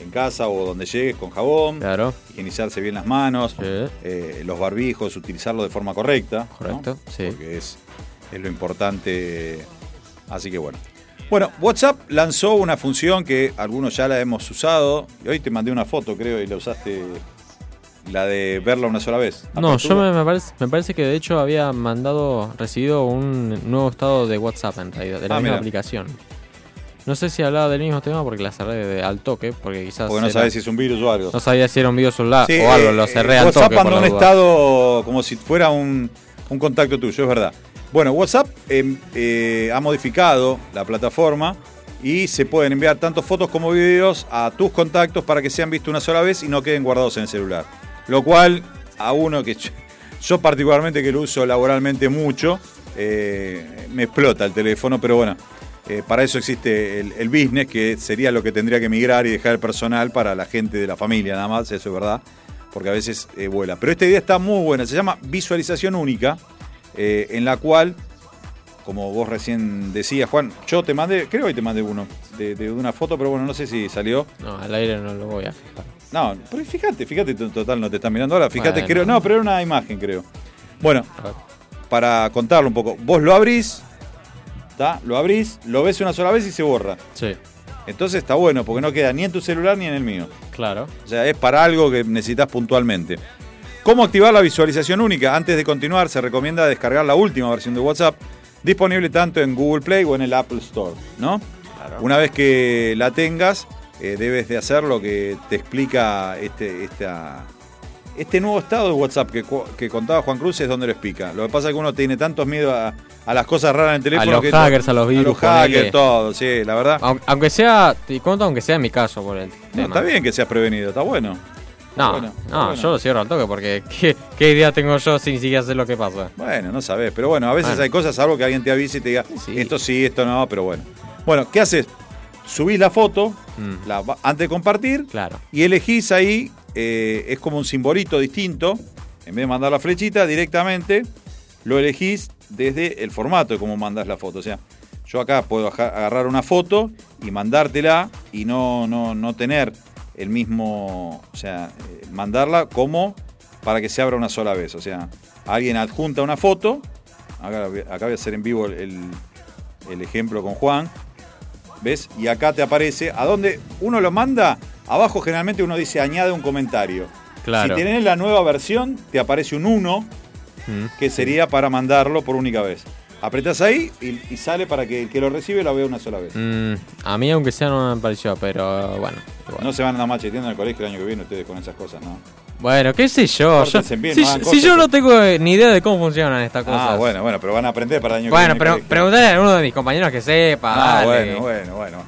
en, casa o donde llegues con jabón. Claro. Higienizarse bien las manos. eh, los barbijos, utilizarlo de forma correcta. ¿no? Correcto, sí. Porque es, es lo importante. Así que bueno. Bueno, WhatsApp lanzó una función que algunos ya la hemos usado. Y hoy te mandé una foto, creo, y la usaste. La de verla una sola vez. No, yo me, me parece, me parece que de hecho había mandado, recibido un nuevo estado de WhatsApp en realidad, de la Ah, misma mira. aplicación. No sé si hablaba del mismo tema porque la cerré de- al toque, porque quizás. Porque no sabes si es un virus o algo. No sabía si era un celular Sí, o algo, eh, lo eh, cerré al WhatsApp toque. por mandó un estado como si fuera un, un contacto tuyo, es verdad. Bueno, WhatsApp eh, eh, ha modificado la plataforma y se pueden enviar tanto fotos como videos a tus contactos para que sean vistos una sola vez y no queden guardados en el celular. Lo cual, a uno que yo, yo particularmente que lo uso laboralmente mucho, eh, me explota el teléfono, pero bueno, eh, para eso existe el, el business, que sería lo que tendría que migrar y dejar el personal para la gente de la familia, nada más, eso es verdad, porque a veces eh, vuela. Pero esta idea está muy buena, se llama visualización única, eh, en la cual, como vos recién decías, Juan, yo te mandé, creo que te mandé uno, de, de una foto, pero bueno, no sé si salió. No, al aire no lo voy a fijar. No, pero fíjate, fíjate, total no te están mirando ahora, fíjate, Bueno. creo, no, pero era una imagen, creo. Bueno, para contarlo un poco, vos lo abrís, ¿tá? lo abrís, lo ves una sola vez y se borra. Sí. Entonces está bueno, porque no queda ni en tu celular ni en el mío. Claro. O sea, es para algo que necesitas puntualmente. ¿Cómo activar la visualización única? Antes de continuar, se recomienda descargar la última versión de WhatsApp, disponible tanto en Google Play o en el Apple Store, ¿no? Una vez que la tengas, eh, debes de hacer lo que te explica este, esta, este nuevo estado de WhatsApp que, contaba Juan Cruz es donde lo explica. Lo que pasa es que uno tiene tantos miedos a, a las cosas raras en el teléfono. los que hackers, a los virus, A los hackers, ponele. todo, sí, la verdad. Aun- Aunque sea, te cuento, aunque sea en mi caso por el No, está bien que seas prevenido, está bueno. No, bueno, no, bueno. yo lo cierro al toque porque ¿qué, qué idea tengo yo sin ni siquiera sé lo que pasa? Bueno, no sabes, pero bueno, a veces Bueno. hay cosas, algo que alguien te avise y te diga, esto sí, esto no, pero bueno. Bueno, ¿qué haces? Subís la foto Mm. la antes de compartir Claro. y elegís ahí, eh, es como un simbolito distinto, en vez de mandar la flechita directamente, lo elegís desde el formato de cómo mandás la foto. O sea, yo acá puedo agarrar una foto y mandártela y no, no, no tener el mismo, o sea, eh, mandarla como para que se abra una sola vez. O sea, alguien adjunta una foto, acá, acá voy a hacer en vivo el- el ejemplo con Juan, ¿ves? Y acá te aparece, a dónde uno lo manda, abajo generalmente uno dice añade un comentario. Claro. Si tenés la nueva versión, te aparece un 1, Mm. que sería para mandarlo por única vez. Apretás ahí y, y sale para que el que lo recibe lo vea una sola vez. Mm, a mí aunque sea no me pareció, pero bueno. igual. No se van a andar macheteando en el colegio el año que viene ustedes con esas cosas, ¿no? Bueno, qué sé yo. yo- Pórtense bien, si, no yo no tengo eh, ni idea de cómo funcionan estas cosas. Ah, bueno, bueno, pero van a aprender para el año Bueno, que pero viene. en el colegio. preguntarle a alguno de mis compañeros que sepa. Ah, dale. bueno, bueno, bueno.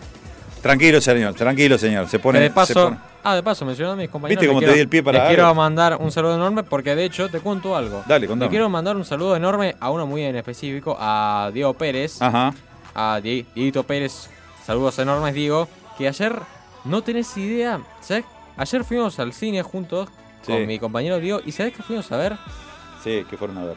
Tranquilo, señor, tranquilo, señor. Se pone. de se paso, pone- ah, de paso, mencionando a mis compañeros. ¿Viste cómo te quiero- di el pie para les algo? quiero mandar un saludo enorme porque de hecho te cuento algo. Dale, Le contame. quiero mandar un saludo enorme a uno muy en específico, a Diego Pérez. Ajá. A Die- Dieguito Pérez. Saludos enormes, Diego. Que ayer no tenés idea. ¿Sabes? Ayer fuimos al cine juntos Sí. con mi compañero Diego. ¿Y sabés qué fuimos a ver? Sí, que fueron a ver.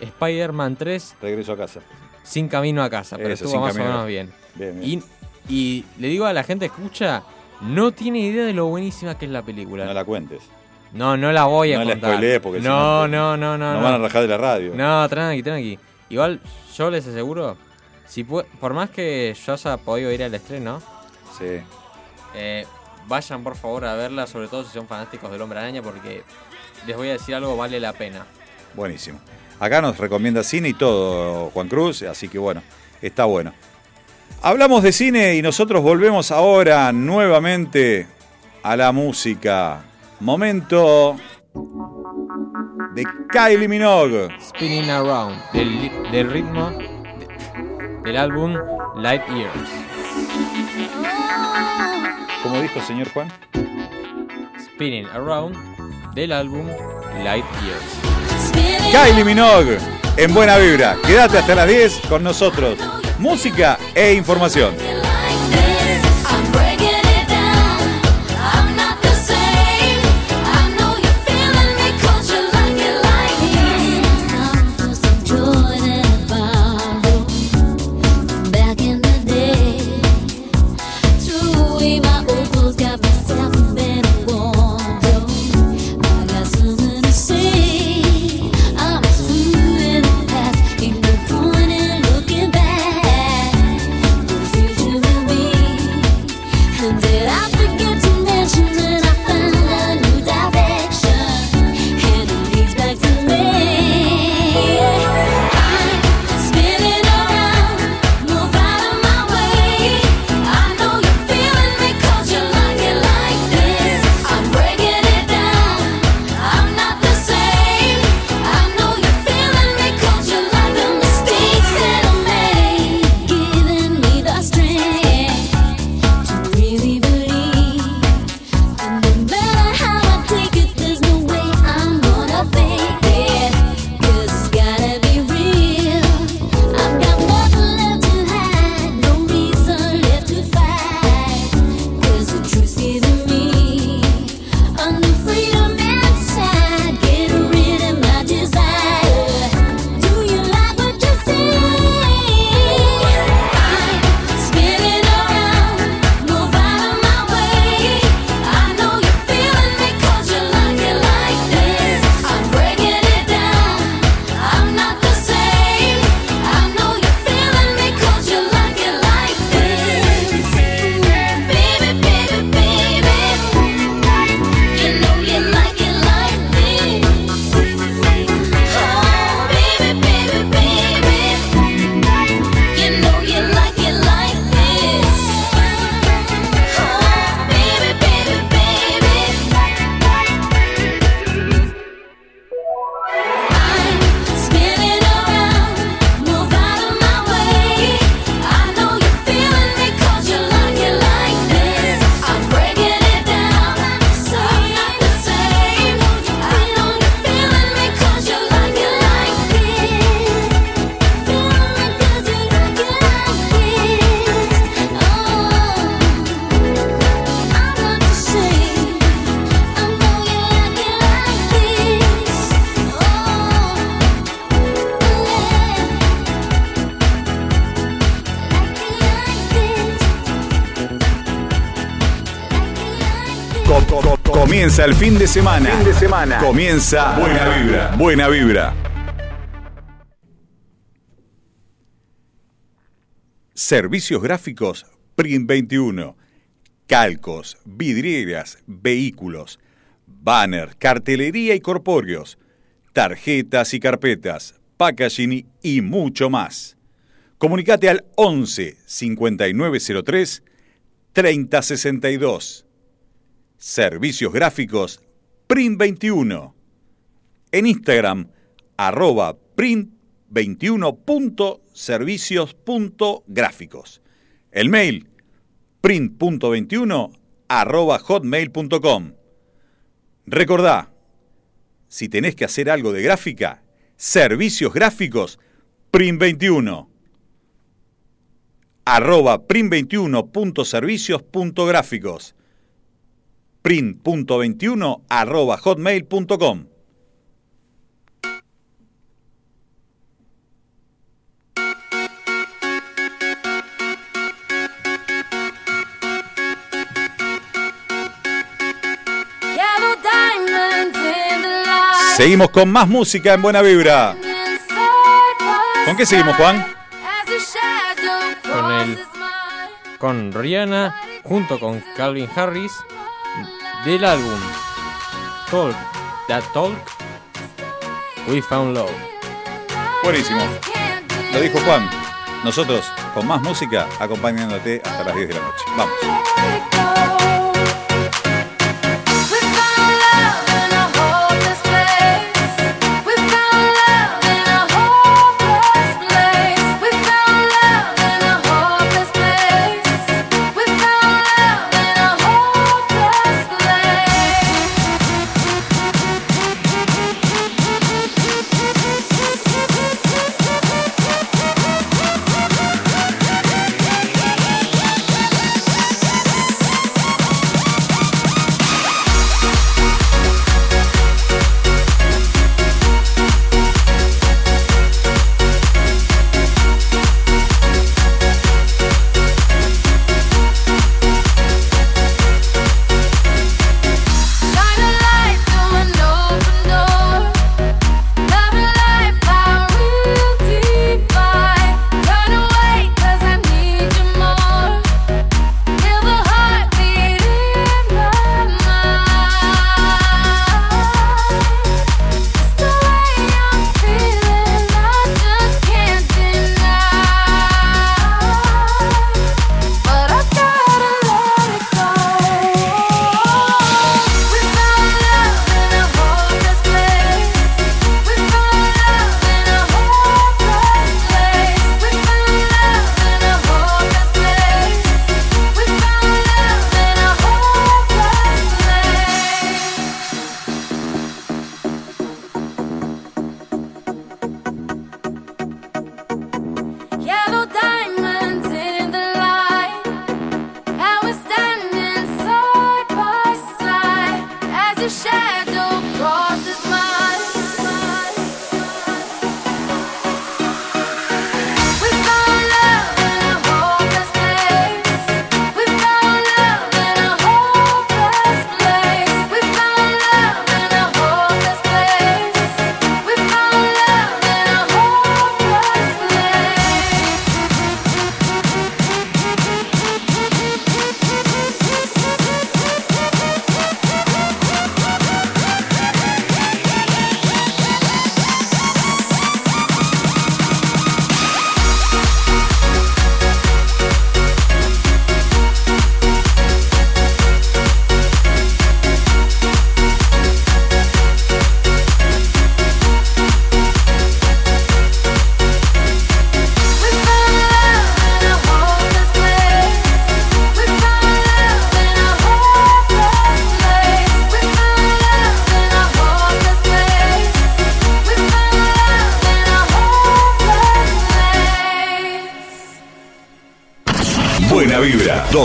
Spider-Man 3 Regreso a casa. sin camino a casa. Pero Eso, estuvo más o menos bien. Bien, bien. Y, y le digo a la gente que escucha, no tiene idea de lo buenísima que es la película. No la cuentes. No, no la voy a No la contar. spoilees porque si no, no- no, no, no, van a rajar de la radio. No, tranqui, tranqui. Igual yo les aseguro, si por más que yo haya podido ir al estreno, Sí. eh, vayan por favor a verla, sobre todo si son fanáticos del Hombre Araña, porque les voy a decir algo, vale la pena. Buenísimo. Acá nos recomienda cine y todo Juan Cruz, así que bueno, está bueno. Hablamos de cine y nosotros volvemos ahora nuevamente a la música. Momento de Kylie Minogue. Spinning Around, del, ritmo de- del álbum Light Years. Como dijo el señor Juan. Spinning Around, del álbum Light Years. Kylie Minogue en Buena Vibra. Quédate hasta las 10 con nosotros. Música e información. Comienza el fin de semana. Fin de semana. Comienza Buena Vibra. Buena Vibra. Servicios gráficos Print 21. Calcos, vidrieras, vehículos, banner, cartelería y corpóreos, tarjetas y carpetas, packaging y mucho más. Comunicate al 11 5903 3062. Servicios gráficos Print 21. En Instagram, arroba print21.servicios.gráficos. El mail, print.21 arroba hotmail.com. Recordá, si tenés que hacer algo de gráfica, servicios gráficos, print21 arroba print21.servicios.gráficos print.21 arroba hotmail.com. Seguimos con más música en Buena Vibra. ¿Con qué seguimos, Juan? Con el con Rihanna junto con Calvin Harris del álbum Talk That Talk We Found Love. Buenísimo. Lo dijo Juan. Nosotros con más música acompañándote hasta las 10 de la noche. Vamos.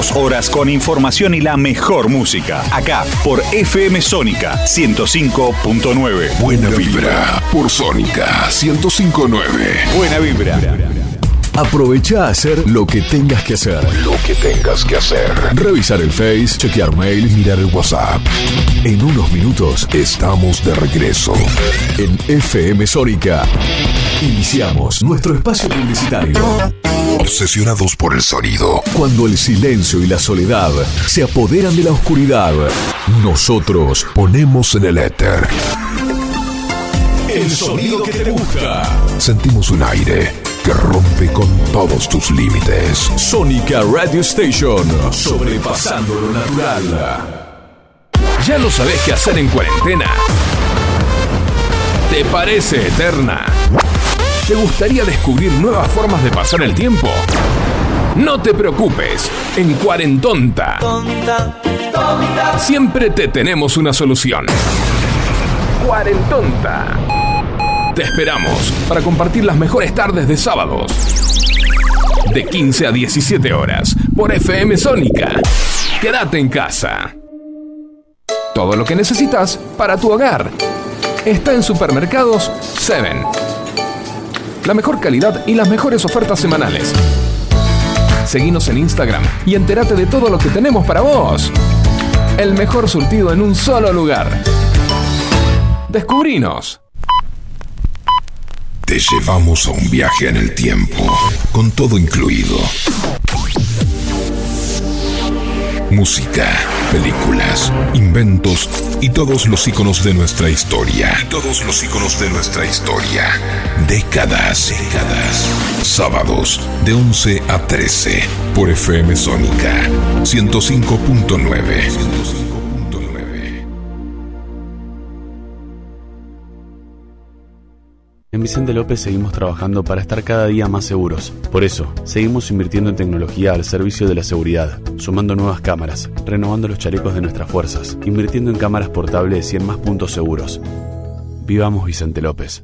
Dos horas con información y la mejor música. Acá por FM Sónica 105.9. Buena vibra por Sónica 1059. Buena Vibra. Aprovecha a hacer lo que tengas que hacer. Lo que tengas que hacer. Revisar el Face, chequear mail, mirar el WhatsApp. En unos minutos estamos de regreso. En FM Sónica. Iniciamos nuestro espacio publicitario. Obsesionados por el sonido. Cuando el silencio y la soledad se apoderan de la oscuridad, nosotros ponemos en el éter. El sonido que te gusta. Sentimos un aire que rompe con todos tus límites. Sónica Radio Station. Sobrepasando lo natural. ¿Ya no sabes qué hacer en cuarentena? ¿Te parece eterna? ¿Te gustaría descubrir nuevas formas de pasar el tiempo? No te preocupes, en Cuarentonta siempre te tenemos una solución. Cuarentonta. Te esperamos para compartir las mejores tardes de sábados. De 15 a 17 horas por FM Sónica. Quédate en casa. Todo lo que necesitas para tu hogar está en Supermercados 7. La mejor calidad y las mejores ofertas semanales. Seguinos en Instagram y entérate de todo lo que tenemos para vos. El mejor surtido en un solo lugar. Descubrinos. Te llevamos a un viaje en el tiempo, con todo incluido. Música, películas, inventos y todos los iconos de nuestra historia. Y todos los iconos de nuestra historia. Décadas, décadas. Sábados de 11 a 13 por FM Sónica 105.9. En Vicente López seguimos trabajando para estar cada día más seguros. Por eso, seguimos invirtiendo en tecnología al servicio de la seguridad, sumando nuevas cámaras, renovando los chalecos de nuestras fuerzas, invirtiendo en cámaras portables y en más puntos seguros. Vivamos Vicente López.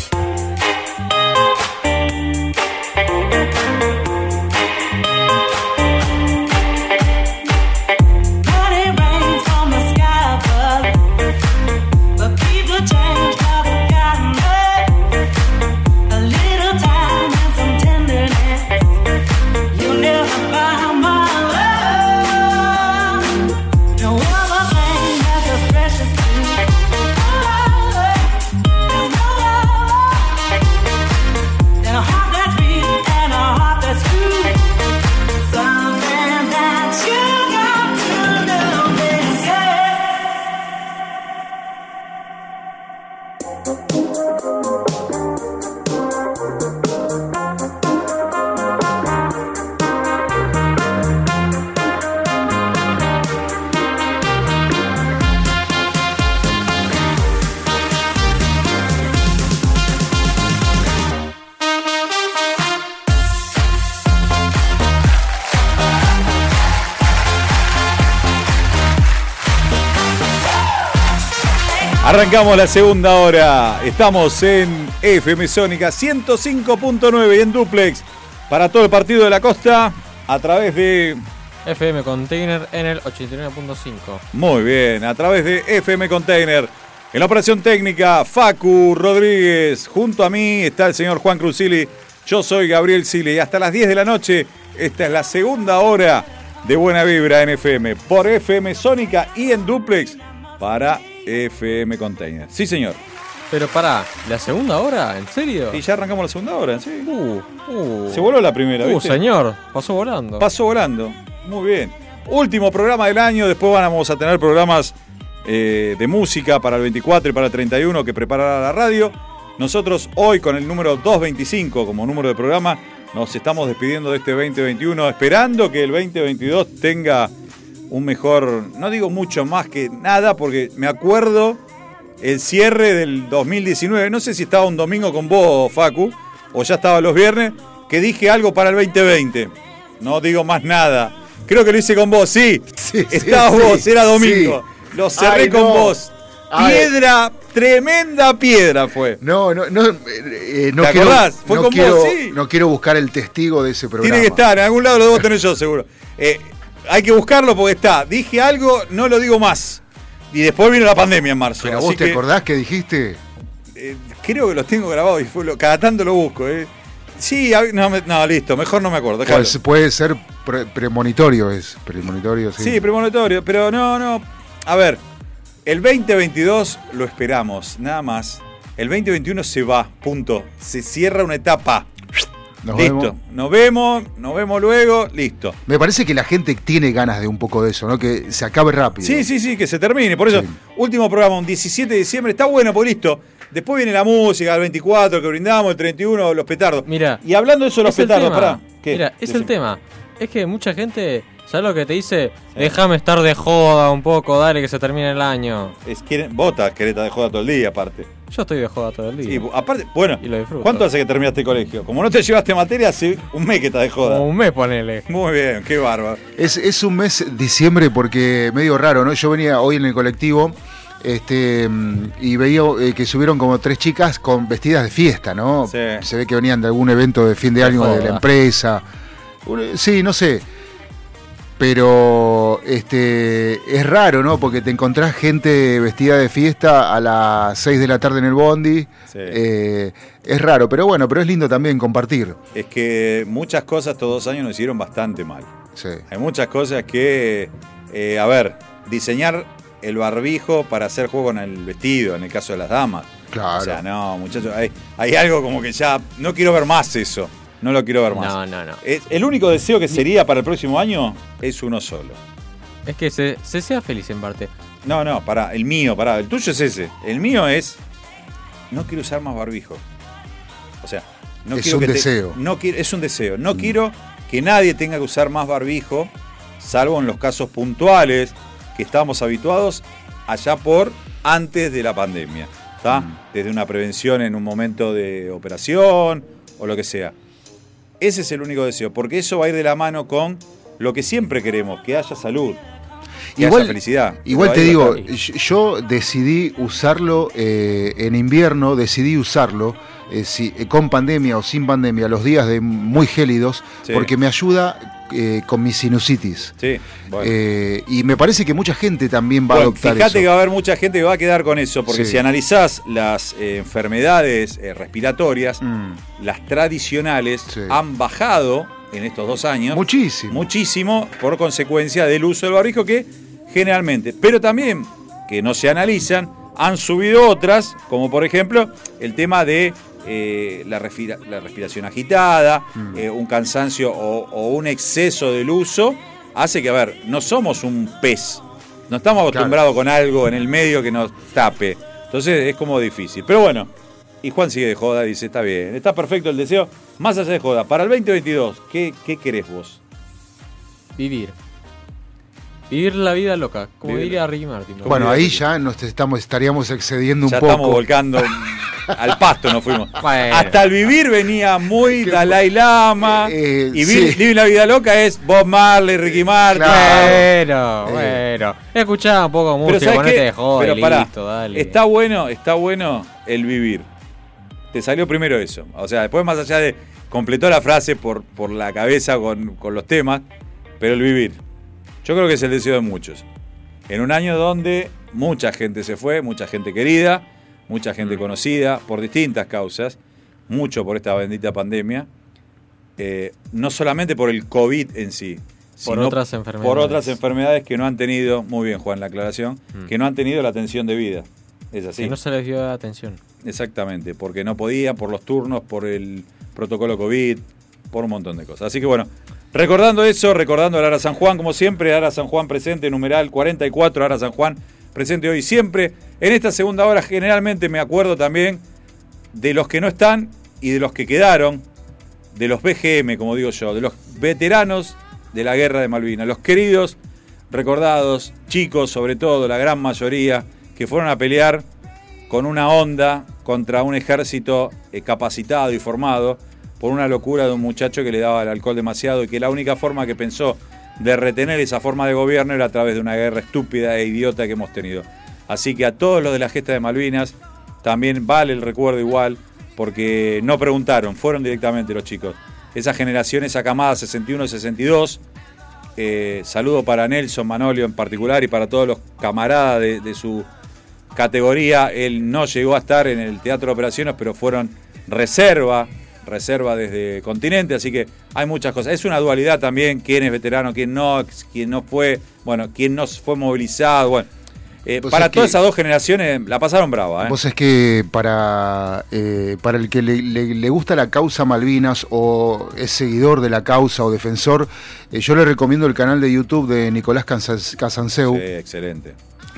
Arrancamos la segunda hora. Estamos en FM Sónica 105.9 y en duplex para todo el partido de la costa a través de. FM Container en el 89.5. Muy bien, a través de FM Container. En la operación técnica, Facu Rodríguez. Junto a mí está el señor Juan Cruzili. Yo soy Gabriel Sili. Y hasta las 10 de la noche, esta es la segunda hora de Buena Vibra en FM. Por FM Sónica y en duplex para FM Container. Sí, señor. Pero pará, ¿la segunda hora? ¿En serio? Y ya arrancamos la segunda hora, sí. Uh, uh. Se voló la primera, Uh, ¿viste? señor, pasó volando. Pasó volando. Muy bien. Último programa del año. Después vamos a tener programas eh, de música para el 24 y para el 31 que preparará la radio. Nosotros hoy con el número 225 como número de programa nos estamos despidiendo de este 2021 esperando que el 2022 tenga un mejor, no digo mucho más que nada porque me acuerdo el cierre del 2019, no sé si estaba un domingo con vos Facu o ya estaba los viernes, que dije algo para el 2020. No digo más nada. Creo que lo hice con vos, sí. Estabas sí, vos, era domingo. Lo cerré Ay, con no. vos. Ay. Piedra, tremenda piedra fue. No, no, no, eh, eh, no ¿Te quiero, acordás? Fue no con vos, quiero, sí. no quiero buscar el testigo de ese programa. Tiene que estar, en algún lado lo debo tener yo, seguro. Eh, hay que buscarlo porque está. Dije algo, no lo digo más. Y después vino la pandemia en marzo. Pero vos te que, acordás que dijiste. eh, creo que los tengo grabados y fue lo- cada tanto lo busco. eh. Sí, no, no, listo, mejor no me acuerdo. Pues, puede ser pre- premonitorio, es premonitorio, sí. Sí, premonitorio, pero no, no. A ver, el 2022 lo esperamos, nada más. El 2021 se va, punto. Se cierra una etapa. Nos listo. vemos. Nos vemos, nos vemos luego, listo. Me parece que la gente tiene ganas de un poco de eso, ¿no? Que se acabe rápido. Sí, sí, sí, que se termine. Por eso, último programa, un 17 de diciembre. Está bueno, pues listo. Después viene la música, el 24 que brindamos, el 31 los petardos. Mira. Y hablando de eso de los es petardos, pará. ¿Qué? Mira, es el tema. Es que mucha gente, ¿sabes lo que te dice? Déjame estar de joda un poco, dale que se termine el año. Es, quieren, vota, querés estar de joda todo el día, aparte. Yo estoy de joda todo el día. Y aparte, bueno, Y lo disfruto. ¿cuánto hace que terminaste el colegio? Como no te llevaste materia, hace un mes que estás de joda. Como un mes, ponele. Muy bien, qué bárbaro. Es, es un mes diciembre porque medio raro, ¿no? Yo venía hoy en el colectivo este, y veía eh, que subieron como tres chicas con vestidas de fiesta, ¿no? Sí. Se ve que venían de algún evento de fin de año de la empresa. Sí, no sé. Pero este es raro, ¿no? Porque te encontrás gente vestida de fiesta a las 6 de la tarde en el bondi. Sí. Eh, es raro, pero bueno, pero es lindo también compartir. Es que muchas cosas estos dos años nos hicieron bastante mal. Sí. Hay muchas cosas que, eh, a ver, diseñar el barbijo para hacer juego con el vestido, en el caso de las damas. Claro. O sea, no, muchachos, hay, hay algo como que ya no quiero ver más eso. No lo quiero ver más. No, no, no. Es- el único deseo que sería para el próximo año es uno solo. Es que se, se sea feliz en parte. No, no, pará, el mío, pará, el tuyo es ese. El mío es. No quiero usar más barbijo. O sea, no Es quiero un que te- deseo. no quiero, es un deseo. No quiero que nadie tenga que usar más barbijo, salvo en los casos puntuales que estábamos habituados allá por antes de la pandemia. ¿Está? Desde una prevención en un momento de operación o lo que sea. Ese es el único deseo, porque eso va a ir de la mano con lo que siempre queremos, que haya salud, que haya felicidad. Igual te digo, yo decidí usarlo eh, en invierno, decidí usarlo eh, si- eh, con pandemia o sin pandemia, los días de muy gélidos, Sí. porque me ayuda eh, con mi sinusitis. Sí, bueno. Eh, y me parece que mucha gente también va a adoptar fíjate eso. que va a haber mucha gente que va a quedar con eso, porque Sí. si analizás las eh, enfermedades respiratorias, Mm, las tradicionales han bajado en estos dos años. Muchísimo. Muchísimo por consecuencia del uso del barbijo que generalmente, pero también que no se analizan, han subido otras, como por ejemplo el tema de eh, la, respira- la respiración agitada, Mm. eh, un cansancio o, o un exceso del uso, hace que, a ver, no somos un pez, no estamos acostumbrados con algo en el medio que nos tape, entonces es como difícil. Pero bueno, y Juan sigue de joda, dice, está bien, está perfecto el deseo, más allá de joda, para el 2022, ¿qué, qué querés vos? Vivir. Vivir la vida loca, como Vivir. diría Ricky Martin. ¿no? Bueno, ahí ya nos estamos, estaríamos excediendo Ya un poco. estamos volcando al pasto, nos fuimos. Bueno. Hasta el vivir venía muy Dalai Lama. Eh, y sí. vi- Vivir la vida loca es Bob Marley, Ricky Martin. Bueno, Eh. bueno. Escuchá un poco de Pero música, ¿sabes ponete de joda Pero y pará, listo, dale. Está bueno, está bueno el vivir. Te salió primero eso. O sea, después más allá de. Completó la frase por, por la cabeza con, con los temas, pero el vivir. Yo creo que es el deseo de muchos. En un año donde mucha gente se fue, mucha gente querida, mucha gente conocida, por distintas causas, mucho por esta bendita pandemia, eh, no solamente por el COVID en sí, Por sino otras enfermedades. Por otras enfermedades que no han tenido, muy bien Juan la aclaración, Mm. que no han tenido la atención debida. Es así. Que no se les dio atención. Exactamente, porque no podían, por los turnos, por el protocolo COVID, por un montón de cosas. Así que bueno, recordando eso, recordando a Ara San Juan, como siempre, Ara San Juan presente, numeral 44, Ara San Juan presente hoy siempre. En esta segunda hora generalmente me acuerdo también de los que no están y de los que quedaron, de los BGM, como digo yo, de los veteranos de la guerra de Malvinas, los queridos, recordados, chicos sobre todo, la gran mayoría, que fueron a pelear con una onda contra un ejército eh, capacitado y formado por una locura de un muchacho que le daba el alcohol demasiado y que la única forma que pensó de retener esa forma de gobierno era a través de una guerra estúpida e idiota que hemos tenido. Así que a todos los de la gesta de Malvinas también vale el recuerdo igual, porque no preguntaron, fueron directamente los chicos. Esa generación, esa camada 61-62, eh, saludo para Nelson Manolio en particular y para todos los camaradas de, de su categoría. Él no llegó a estar en el Teatro de Operaciones, pero fueron reserva, reserva desde continente, así que hay muchas cosas. Es una dualidad también, quién es veterano, quién no, quién no fue, bueno, quién no fue movilizado, bueno. Eh, para todas esas dos generaciones la pasaron brava, ¿eh? Vos es que para, eh, para el que le, le- le gusta la causa Malvinas o es seguidor de la causa o defensor, eh, yo le recomiendo el canal de YouTube de Nicolás Casanseu, Sí, excelente.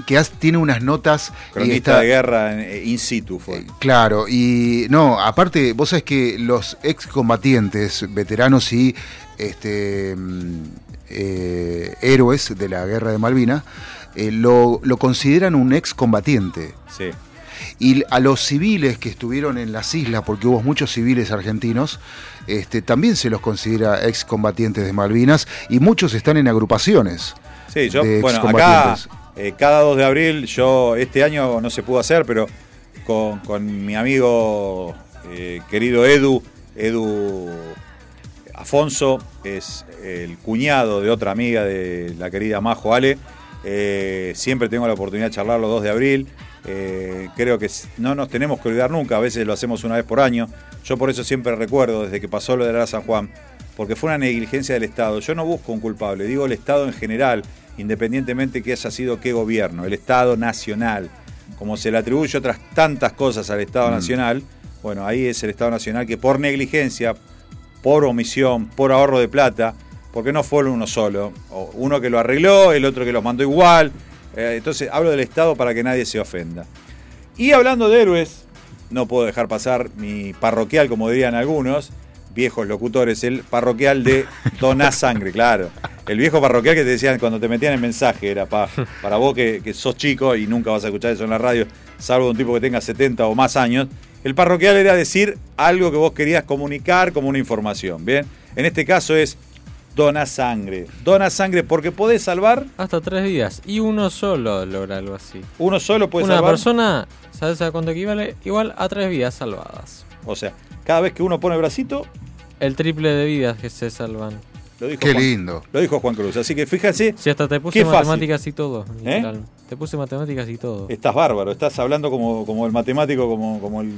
Que has- tiene unas notas... Cronista está- de guerra eh, in situ fue. Claro, y no, aparte, vos sabés que los excombatientes, veteranos y este, mm, eh, héroes de la guerra de Malvinas, eh, lo, lo consideran un excombatiente. Sí. Y a los civiles que estuvieron en las islas, porque hubo muchos civiles argentinos, este, también se los considera excombatientes de Malvinas y muchos están en agrupaciones. Sí, yo, de bueno, acá. Eh, cada 2 de abril, yo este año no se pudo hacer, pero con, mi amigo eh, querido Edu, Edu Afonso, es el cuñado de otra amiga de la querida Majo Ale. eh, siempre tengo la oportunidad de charlar los 2 de abril. Creo que no nos tenemos que olvidar nunca, a veces lo hacemos una vez por año. Yo por eso siempre recuerdo, desde que pasó lo de la San Juan, porque fue una negligencia del Estado. Yo no busco un culpable, digo el Estado en general, independientemente que haya sido qué gobierno, el Estado nacional. Como se le atribuye otras tantas cosas al Estado Mm. nacional, bueno, ahí es el Estado nacional que por negligencia, por omisión, por ahorro de plata, porque no fue uno solo, uno que lo arregló, el otro que los mandó igual. Eh, entonces hablo del Estado para que nadie se ofenda. Y hablando de héroes, no puedo dejar pasar mi parroquial, como dirían algunos, viejos locutores, el parroquial de Doná Sangre, claro. El viejo parroquial que te decían cuando te metían el mensaje, era pa- para vos que, que sos chico y nunca vas a escuchar eso en la radio, salvo un tipo que tenga 70 o más años. El parroquial era decir algo que vos querías comunicar como una información, ¿bien? En este caso es dona sangre. Dona sangre porque podés salvar. Hasta tres días. Y uno solo logra algo así. Uno solo puede Una salvar. persona, ¿sabes a cuánto equivale? Igual a tres vidas salvadas. O sea, cada vez que uno pone el bracito. El triple de vidas que se salvan. Lo dijo Qué Juan- lindo. Lo dijo Juan Cruz. Así que fíjate. Si hasta te puse fácil. matemáticas y todo. ¿Eh? literal. Te puse matemáticas y todo. Estás bárbaro, estás hablando como, como el matemático, como, como el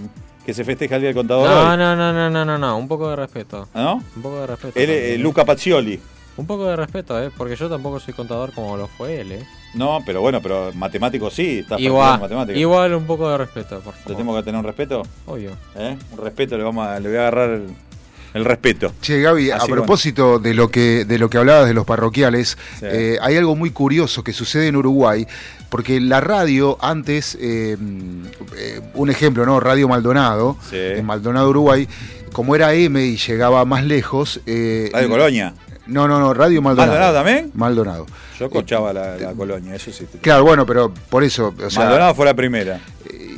que se festeja el día del contador. No, hoy. no, no, no, no, no, no. Un poco de respeto. ¿No? Un poco de respeto. Él, eh. Luca Pacioli. Un poco de respeto, ¿eh? Porque yo tampoco soy contador como lo fue él, ¿eh? No, pero bueno, pero matemático sí, estás Igual, matemática. igual un poco de respeto, por ¿Le favor. tenemos que tener un respeto? Obvio. ¿Eh? Un respeto, le, vamos a- le voy a agarrar el, el respeto. Che, Gaby, a propósito de lo que de lo que hablabas de los parroquiales, Sí. eh, hay algo muy curioso que sucede en Uruguay, porque la radio antes, eh, eh, un ejemplo, ¿no? Radio Maldonado, Sí. en Maldonado, Uruguay, como era M y llegaba más lejos. eh, Radio Colonia. No, no, no, Radio Maldonado. ¿Maldonado también? Maldonado. Yo cochaba la, la colonia, eso sí. Claro, bueno, pero por eso. O sea, Maldonado fue la primera.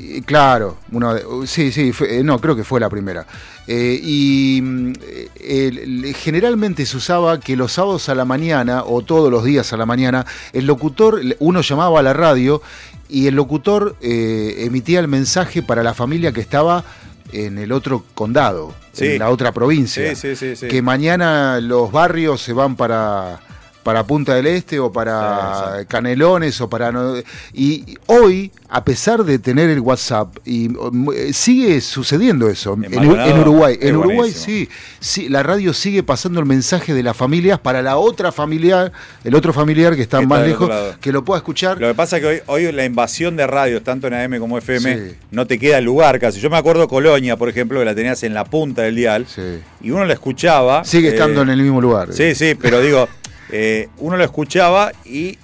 Eh, Claro, uno de- sí, sí, fue- eh, no, creo que fue la primera. Eh, y mm, eh, generalmente se usaba que los sábados a la mañana o todos los días a la mañana, el locutor, uno llamaba a la radio y el locutor eh, emitía el mensaje para la familia que estaba en el otro condado, Sí. en la otra provincia. Sí, sí, sí, sí. Que mañana los barrios se van para para Punta del Este o para Canelones o para... no- y hoy, a pesar de tener el WhatsApp, y mm, eh, sigue sucediendo eso en, Uruguay. En Uruguay sí, sí, la radio sigue pasando el mensaje de las familias para la otra familiar, el otro familiar que está Que más lejos, que lo pueda escuchar. Lo que pasa es que hoy, hoy la invasión de radios, tanto en AM como FM, Sí. no te queda lugar casi. Yo me acuerdo Colonia, por ejemplo, que la tenías en la punta del dial y uno la escuchaba. Sigue eh, estando en el mismo lugar. Sí, sí, pero digo, eh, uno lo escuchaba y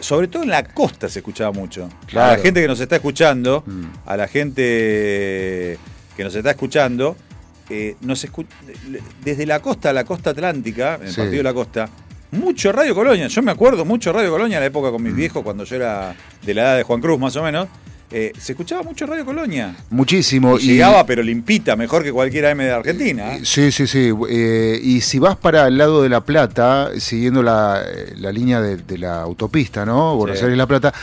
sobre todo en la costa se escuchaba mucho. A Claro. Mm. la gente que nos está escuchando, a la gente que nos está escuchando, eh, nos escu- desde la costa a la costa atlántica, en el Sí. partido de la costa, mucho Radio Colonia. Yo me acuerdo mucho Radio Colonia en la época con Mm. mis viejos, cuando yo era de la edad de Juan Cruz más o menos. Eh, se escuchaba mucho Radio Colonia. Muchísimo. Y llegaba, pero limpita, mejor que cualquier AM de Argentina. ¿eh? Sí, sí, sí. eh, y si vas para el lado de La Plata, siguiendo la, eh, la línea de, de la autopista, ¿no? Buenos Sí. Aires-La Plata,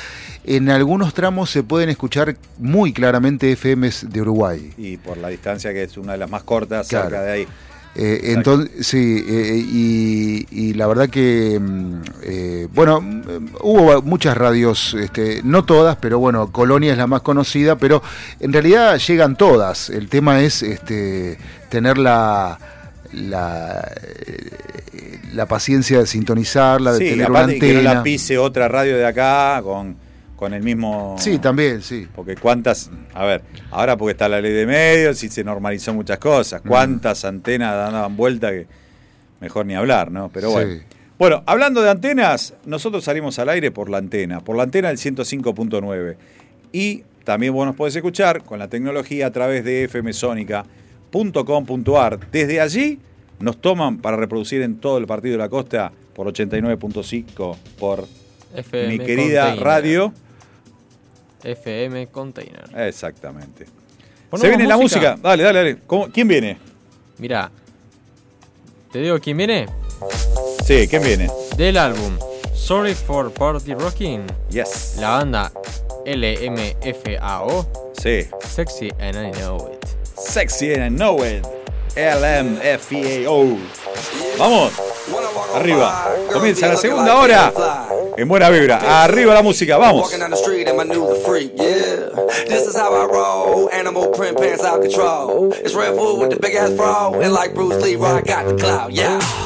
en algunos tramos se pueden escuchar muy claramente FMs de Uruguay. Y por la distancia que es una de las más cortas Claro. cerca de ahí. Eh, entonces, sí, eh, y, y la verdad que, mm, eh, bueno, mm, hubo muchas radios, este, no todas, pero bueno, Colonia es la más conocida, pero en realidad llegan todas. El tema es este, tener la, la, eh, la paciencia de sintonizarla, de Sí, tener una aparte que no antena. la pise otra radio de acá con, con el mismo. Sí, también, sí. Porque cuántas. A ver, ahora porque está la ley de medios y se normalizó muchas Mm. cosas. Cuántas antenas daban vuelta que mejor ni hablar, ¿no? Pero bueno. Sí. Bueno, hablando de antenas, nosotros salimos al aire por la antena, por la antena del 105.9. Y también vos nos podés escuchar con la tecnología a través de fmsonica.com.ar. Desde allí nos toman para reproducir en todo el partido de la costa por 89.5 por FM mi querida Container. radio. FM Container. Exactamente. ¿Ponemos Se viene la música? Dale, dale, dale. ¿Cómo- ¿Quién viene? Mira, ¿te digo quién viene? Sí, ¿quién viene? Del álbum Sorry for Party Rocking. Yes. La banda LMFAO. Sí. Sexy and I Know It. Sexy and I Know It. LMFAO. Vamos. Arriba. Comienza la segunda hora. En buena vibra. Arriba la música. Vamos. This is how I roll. Animal print pants out control. It's Red Bull with the big ass bra. And like Bruce Lee, I got the clout, yeah.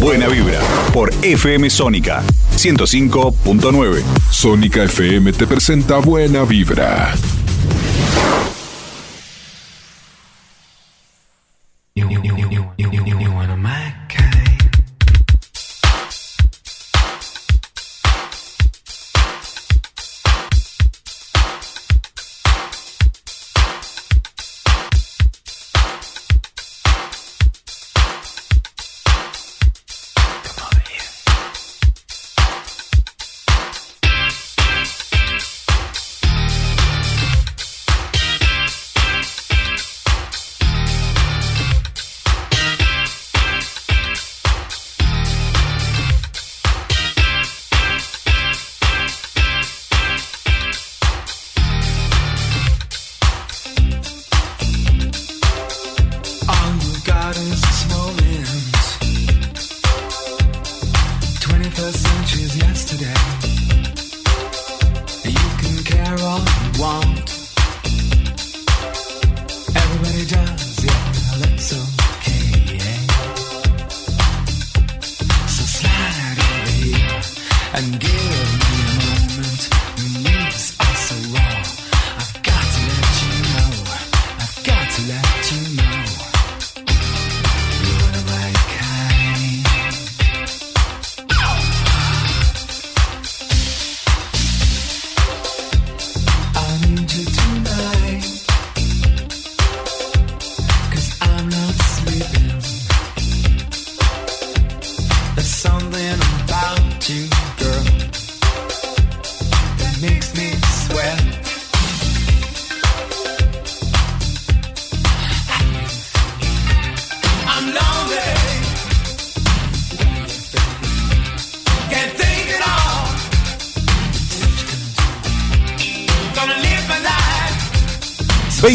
Buena vibra por FM Sónica 105.9. Sónica FM te presenta Buena Vibra.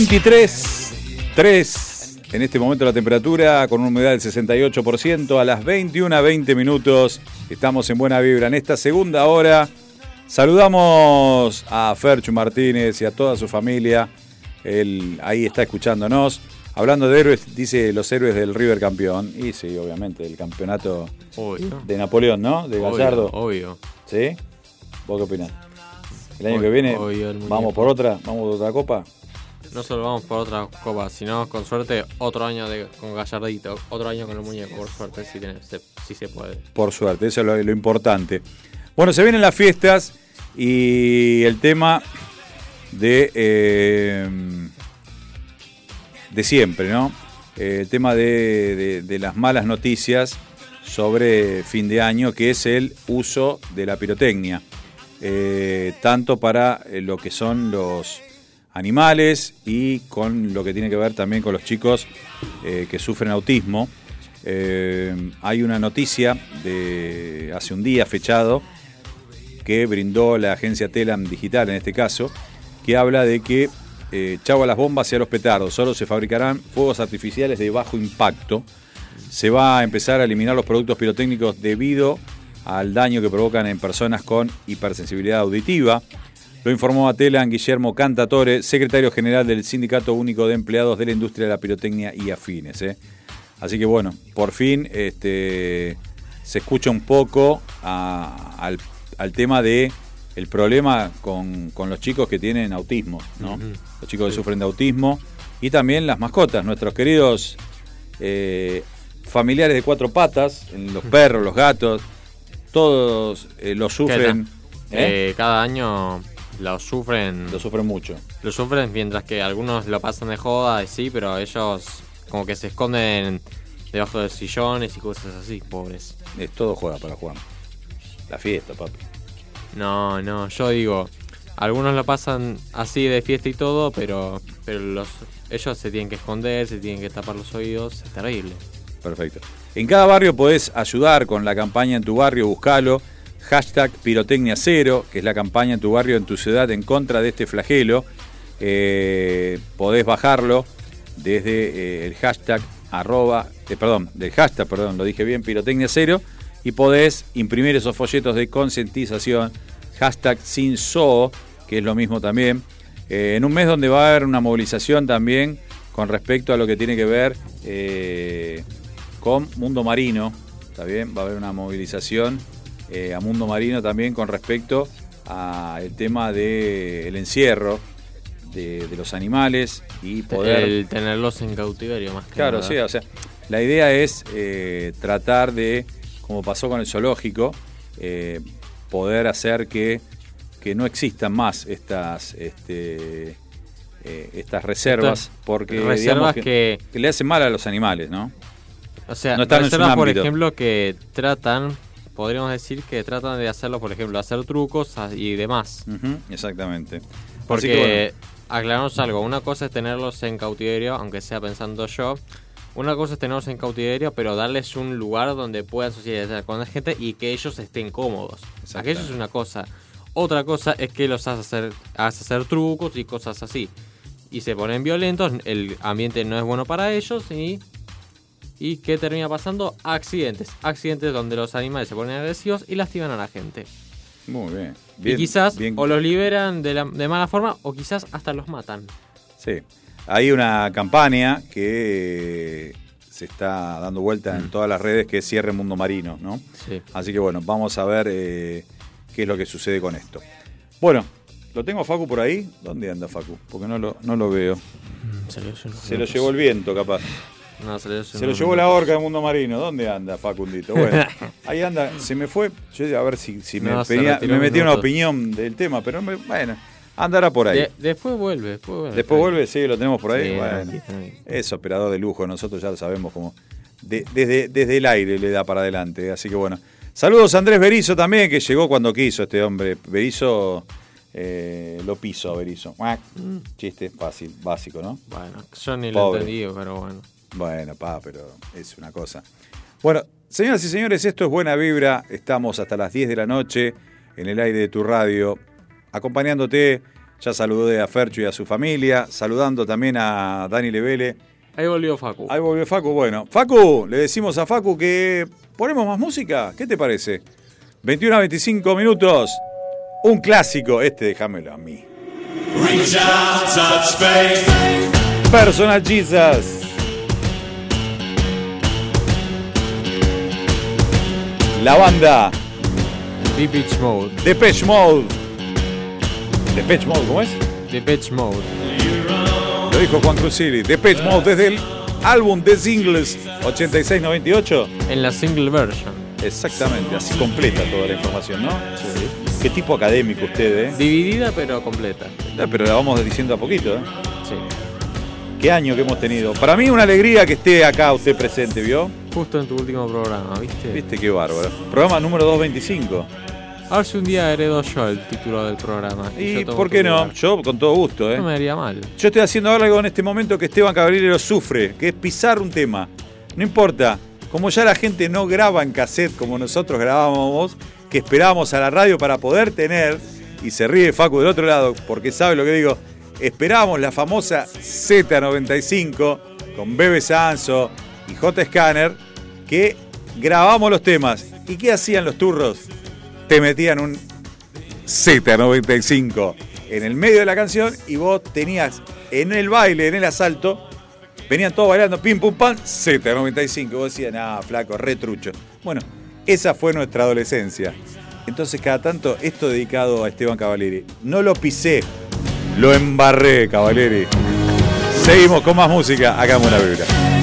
23, 3 en este momento la temperatura con una humedad del 68%. A las 21 a 20 minutos estamos en buena vibra. En esta segunda hora saludamos a Ferchu Martínez y a toda su familia. Él ahí está escuchándonos. Hablando de héroes, dice los héroes del River campeón. Y sí, obviamente, el campeonato Obvio. de Napoleón, ¿no? De Obvio, Gallardo. obvio. ¿Sí? ¿Vos qué opinás? El año Obvio, que viene, obvio, vamos por otra, vamos por otra copa. No solo vamos por otra copa, sino con suerte otro año con Gallardito, otro año con el muñeco, por suerte, si, tiene- se, si se puede. Por suerte, eso es lo, lo importante. Bueno, se vienen las fiestas y el tema de, eh, de siempre, ¿no? El tema de, de- de las malas noticias sobre fin de año, que es el uso de la pirotecnia, Eh, tanto para eh, lo que son los animales y con lo que tiene que ver también con los chicos eh, que sufren autismo. Eh, hay una noticia de hace un día fechado que brindó la agencia Telam Digital en este caso, que habla de que eh, chau a las bombas y a los petardos, solo se fabricarán fuegos artificiales de bajo impacto. Se va a empezar a eliminar los productos pirotécnicos debido al daño que provocan en personas con hipersensibilidad auditiva. Lo informó a Telan Guillermo Cantatore, secretario general del Sindicato Único de Empleados de la Industria de la Pirotecnia y Afines. ¿eh? Así que bueno, por fin este, se escucha un poco a- al, al tema de el problema con, con los chicos que tienen autismo, ¿no? Los chicos que sufren de autismo y también las mascotas, nuestros queridos eh, familiares de cuatro patas, los perros, los gatos, todos eh, lo sufren. Eh, cada año lo sufren. Lo sufren mucho. Lo sufren mientras que algunos lo pasan de joda, y sí, pero ellos como que se esconden debajo de sillones y cosas así, pobres. Es todo juega para Juan. La fiesta, papi. No, no, yo digo, algunos lo pasan así de fiesta y todo, pero, pero los, ellos se tienen que esconder, se tienen que tapar los oídos, es terrible. Perfecto. En cada barrio podés ayudar con la campaña en tu barrio, buscalo. Hashtag Pirotecnia Cero, que es la campaña en tu barrio, en tu ciudad, en contra de este flagelo. Eh, podés bajarlo desde eh, el hashtag arroba, eh, perdón, del hashtag, perdón, lo dije bien, Pirotecnia Cero. y podés imprimir esos folletos de concientización, hashtag sin zoo, que es lo mismo también, en un mes donde va a haber una movilización también con respecto a lo que tiene que ver con Mundo Marino, ¿está bien? Va a haber una movilización eh, a Mundo Marino también con respecto al tema del encierro de, de los animales y poder... El tenerlos en cautiverio más que Claro, nada. sí, o sea, la idea es eh, tratar de, como pasó con el zoológico, eh, poder hacer que, que no existan más estas este, eh, estas reservas, porque reservas que, que- que le hacen mal a los animales, ¿no? O sea, no están reservas, por ejemplo, que tratan, podríamos decir que tratan de hacerlo, por ejemplo, hacer trucos y demás. Exactamente. Porque, aclaramos algo, una cosa es tenerlos en cautiverio, aunque sea pensando yo. Una cosa es tenerlos en cautiverio, pero darles un lugar donde puedan socializar con la gente y que ellos estén cómodos. Aquello es una cosa. Otra cosa es que los hace hacer, hace hacer trucos y cosas así. Y se ponen violentos, el ambiente no es bueno para ellos y... ¿Y qué termina pasando? Accidentes. Accidentes donde los animales se ponen agresivos y lastiman a la gente. Muy bien. y quizás bien. o los liberan de, la, de mala forma o quizás hasta los matan. Sí. Hay una campaña que se está dando vuelta en todas las redes que es Cierre Mundo Marino, ¿no? Mm. Sí. Así que bueno, vamos a ver eh, qué es lo que sucede con esto. Bueno, ¿lo tengo a Facu por ahí? ¿Dónde anda Facu? Porque no lo, no lo veo. Se lo, Se lo llevó el viento, capaz. No, se lo, Se lo llevó la orca de Mundo Marino. ¿Dónde anda Facundito? Bueno, ahí anda. Se me fue. Yo a ver si, si me, No, se pedía- retiró me metí una opinión del tema, pero me- bueno, andará por ahí. De- después vuelve, después vuelve. Después vuelve, sí, lo tenemos por ahí. Sí, bueno, es operador de lujo, nosotros ya lo sabemos como de- desde, desde el aire le da para adelante. Así que bueno. Saludos a Andrés Berizo también, que llegó cuando quiso este hombre. Berizo eh, lo piso a Berizo. Muac. Chiste fácil, básico, ¿no? Bueno, yo ni lo Pobre. entendí, pero bueno. Bueno, pa, pero es una cosa. Bueno, señoras y señores, esto es Buena Vibra. Estamos hasta las 10 de la noche en el aire de tu radio, acompañándote. Ya saludé a Fercho y a su familia, saludando también a Dani Levele. Ahí volvió Facu. Ahí volvió Facu. Bueno, Facu, le decimos a Facu que ponemos más música. ¿Qué te parece? 21 a 25 minutos. Un clásico. Este déjamelo a mí. Reach out, touch faith. Personal Jesus. La banda Depeche Mode. Depeche Mode. Depeche Mode, ¿cómo es? Depeche Mode. Lo dijo Juan Cruzilli. Depeche Mode desde el álbum The Singles 86-98. En la single version. Exactamente, así completa toda la información, ¿no? Qué tipo académico usted, ¿eh? Dividida pero completa. Pero la vamos diciendo a poquito, ¿eh? Sí. Qué año que hemos tenido. Para mí una alegría que esté acá usted presente, ¿vio? Justo en tu último programa, ¿viste? Viste qué bárbaro. Programa número 225. A ver si un día heredo yo el título del programa. Y por qué no, lugar. yo con todo gusto, ¿eh? No me haría mal. Yo estoy haciendo algo en este momento que Esteban Caballero sufre, que es pisar un tema. No importa, como ya la gente no graba en cassette como nosotros grabábamos, que esperábamos a la radio para poder tener, y se ríe Facu del otro lado porque sabe lo que digo, esperábamos la famosa Z95 con Bebe Sanso y J. Scanner, que grabamos los temas. ¿Y qué hacían los turros? Te metían un Z95 en el medio de la canción y vos tenías en el baile, en el asalto, venían todos bailando pim pum pam, Z95. Y vos decías, nah, flaco, retrucho. Bueno, esa fue nuestra adolescencia. Entonces, cada tanto, esto dedicado a Esteban Cavalieri. No lo pisé, lo embarré, Cavalieri. Seguimos con más música en Buena Vibra.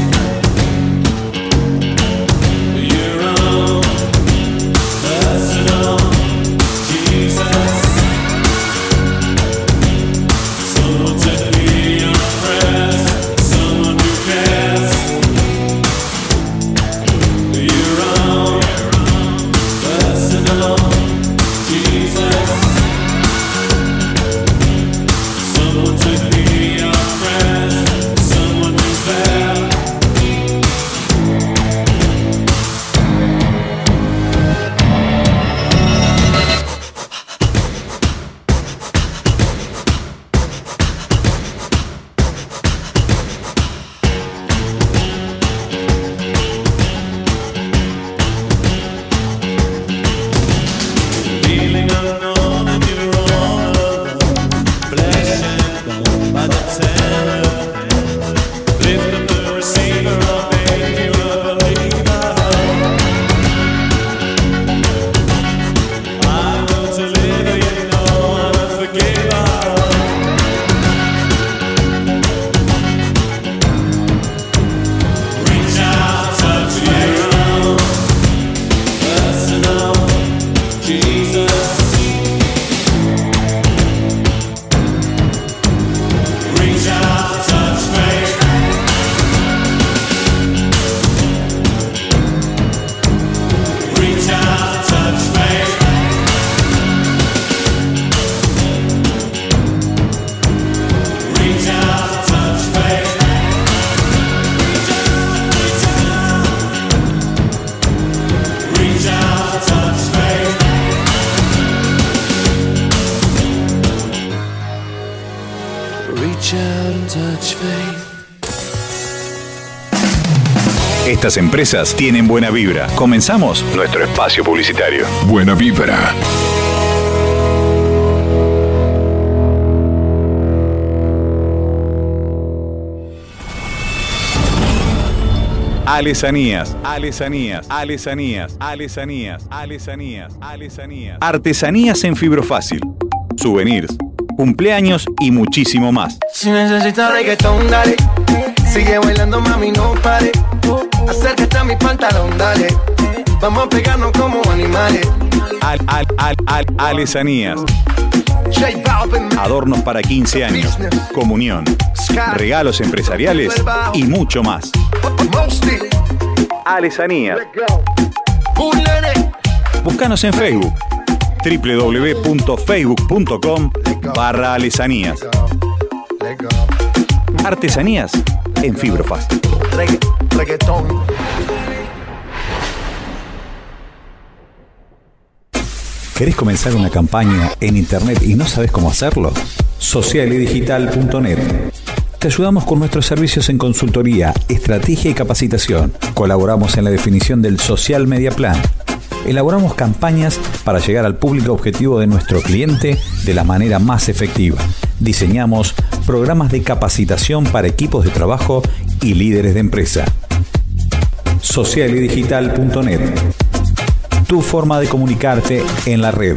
Tienen buena vibra. Comenzamos nuestro espacio publicitario. Buena vibra. Alesanías, alesanías, alesanías, alesanías, alesanías, alesanías. Artesanías en fibro fácil. Souvenirs, cumpleaños y muchísimo más. Si necesitas reggaetón, dale. Sigue bailando, mami, no pare. Mi pantalón, dale. Vamos a pegarnos como animales. Al, al, al, al, alesanías. Adornos para 15 años, comunión, regalos empresariales y mucho más. Alesanías. Búscanos en Facebook www.facebook.com barra alesanías. Artesanías en fibro fácil. Regga- ¿Querés comenzar una campaña en Internet y no sabes cómo hacerlo? Socialidigital.net. Te ayudamos con nuestros servicios en consultoría, estrategia y capacitación. Colaboramos en la definición del Social Media Plan. Elaboramos campañas para llegar al público objetivo de nuestro cliente de la manera más efectiva. Diseñamos programas de capacitación para equipos de trabajo y líderes de empresa. Socialidigital.net tu forma de comunicarte en la red.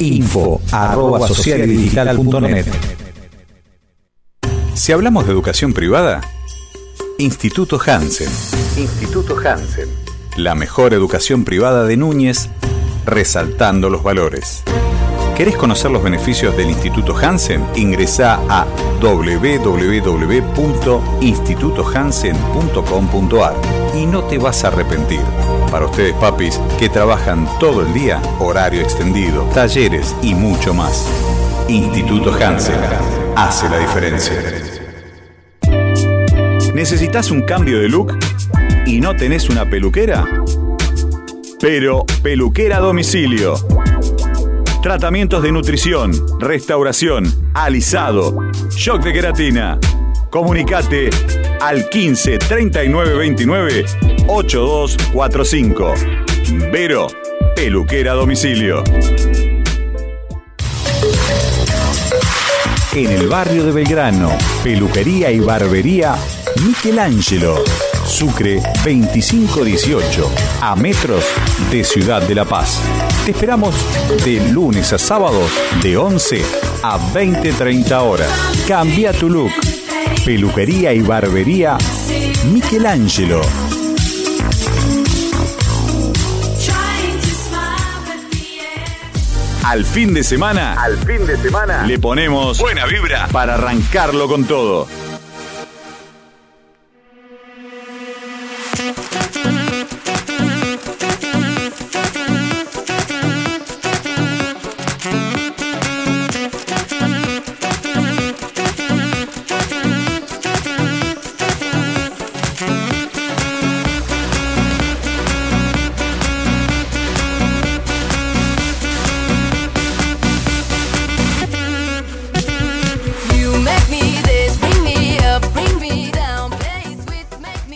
Info arroba socialdigital.net. Si hablamos de educación privada, Instituto Hansen. Instituto Hansen. La mejor educación privada de Núñez, resaltando los valores. ¿Querés conocer los beneficios del Instituto Hansen? Ingresá a www.institutohansen.com.ar y no te vas a arrepentir. Para ustedes, papis, que trabajan todo el día, horario extendido, talleres y mucho más. Instituto Hansen hace la diferencia. ¿Necesitas un cambio de look y no tenés una peluquera? Pero peluquera a domicilio. Tratamientos de nutrición, restauración, alisado, shock de queratina. Comunicate al 15 39 29 8245. Vero, peluquera a domicilio. En el barrio de Belgrano, peluquería y barbería Michelangelo. Sucre 2518, a metros de Ciudad de La Paz. Te esperamos de lunes a sábados de 11 a 20-30 horas. Cambia tu look. Peluquería y barbería Michelangelo. Al fin de semana, al fin de semana, le ponemos buena vibra para arrancarlo con todo.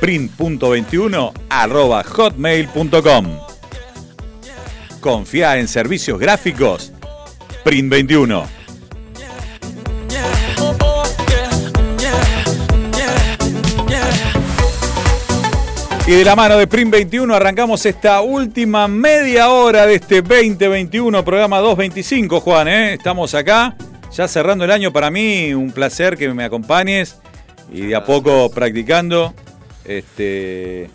print.21 arroba hotmail.com. Confía en servicios gráficos Print 21. Y de la mano de Print 21 arrancamos esta última media hora de este 2021, programa 225, Juan. ¿eh? Estamos acá, ya cerrando el año para mí, un placer que me acompañes y de a poco practicando, este,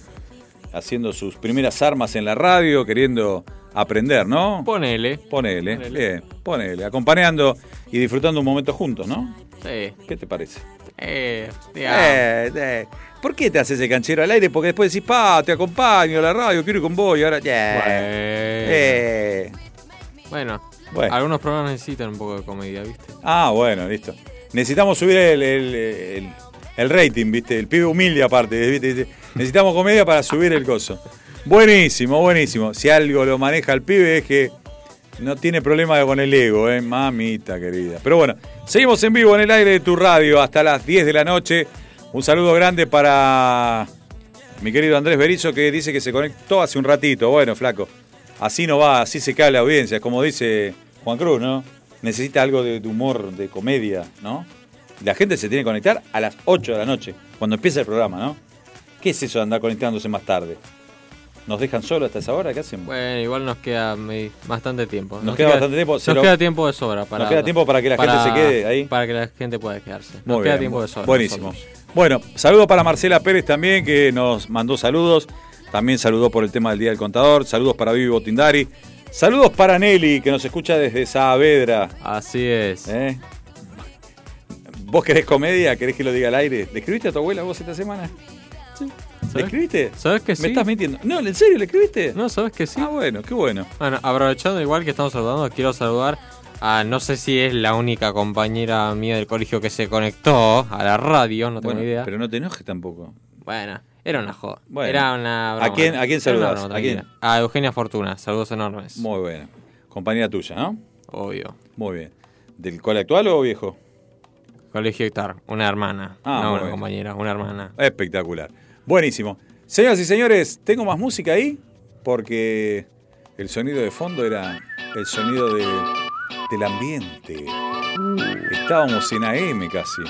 haciendo sus primeras armas en la radio, queriendo aprender, ¿no? Ponele. Ponele, bien, ponele. Acompañando y disfrutando un momento juntos, ¿no? Sí. ¿Qué te parece? Eh. Eh, eh. ¿Por qué te haces ese canchero al aire? Porque después decís, pa, te acompaño a la radio, quiero ir con vos y ahora. Yeah. Eh. Bueno, Bueno. algunos programas necesitan un poco de comedia, ¿viste? Ah, bueno, listo. Necesitamos subir el, el- el- el rating, ¿viste? El pibe humilde aparte, ¿viste? Necesitamos comedia para subir el coso. Buenísimo, buenísimo. Si algo lo maneja el pibe es que no tiene problema con el ego, ¿eh? Mamita querida. Pero bueno, seguimos en vivo en el aire de tu radio hasta las 10 de la noche. Un saludo grande para mi querido Andrés Berizo que dice que se conectó hace un ratito. Bueno, flaco, así no va, así se cae la audiencia. Como dice Juan Cruz, ¿no? Necesita algo de humor, de comedia, ¿no? La gente se tiene que conectar a las 8 de la noche, cuando empieza el programa, ¿no? ¿Qué es eso de andar conectándose más tarde? ¿Nos dejan solo hasta esa hora? ¿Qué hacen? Bueno, igual nos queda bastante tiempo. Nos queda bastante tiempo, Nos lo- queda tiempo de sobra. Para, Nos queda tiempo para que la gente se quede ahí. Para que la gente pueda quedarse. Muy Nos queda tiempo de sobra. Buenísimo. nosotros. Bueno, saludo para Marcela Pérez también, que nos mandó saludos. También saludó por el tema del Día del Contador. Saludos para Vivi Botindari. Saludos para Nelly, que nos escucha desde Saavedra. Así es. ¿Eh? ¿Vos querés comedia? ¿Querés que lo diga al aire? ¿Le escribiste a tu abuela vos esta semana? ¿Le ¿Sabes? escribiste? ¿Sabes que sí? ¿Me estás mintiendo? No, ¿en serio le escribiste? No, ¿sabes que sí? Ah, bueno, qué bueno. Bueno, aprovechando igual que estamos saludando, quiero saludar a, no sé si es la única compañera mía del colegio que se conectó a la radio, no tengo Bueno, idea. pero no te enojes tampoco. Bueno, era una joda. Bueno. Era una broma. ¿A quién- a quién broma, ¿A quién? tranquila. A Eugenia Fortuna, saludos enormes. Muy bueno. Compañera tuya, ¿no? Obvio. Muy bien. ¿Del cole actual o viejo? Colegio Hectar, una hermana. Ah, no una bien. compañera, una hermana. Espectacular. Buenísimo. Señoras y señores, ¿tengo más música ahí? Porque el sonido de fondo era el sonido de- del ambiente. Estábamos en AM casi.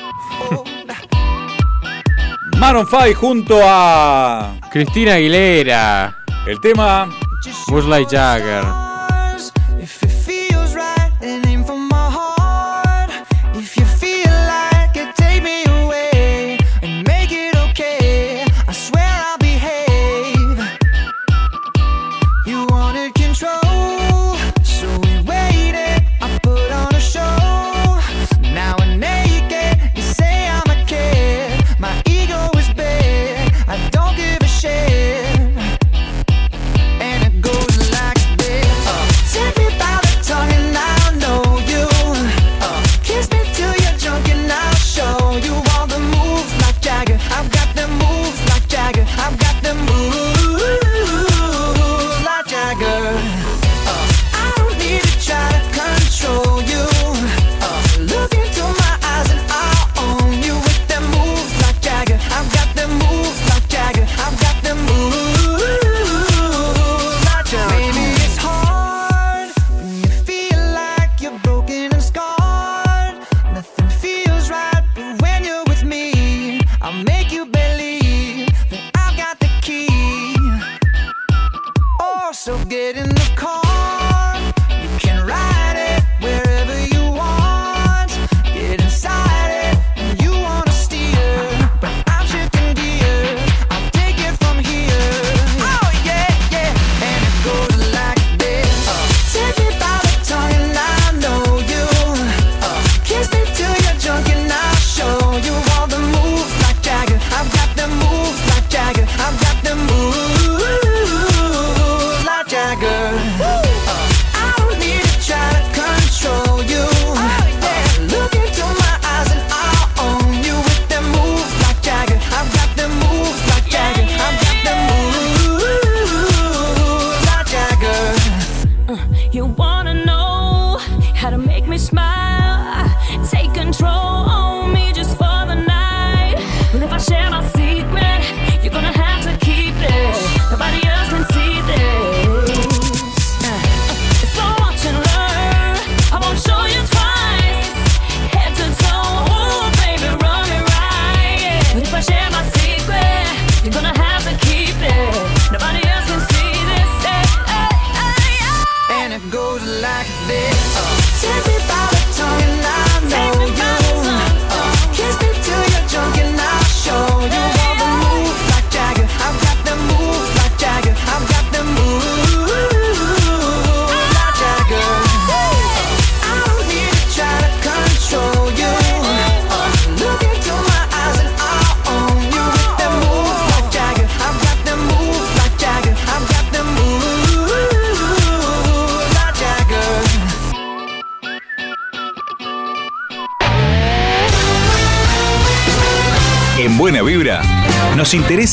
Maroon 5 junto a Cristina Aguilera. el tema Buzz Jagger.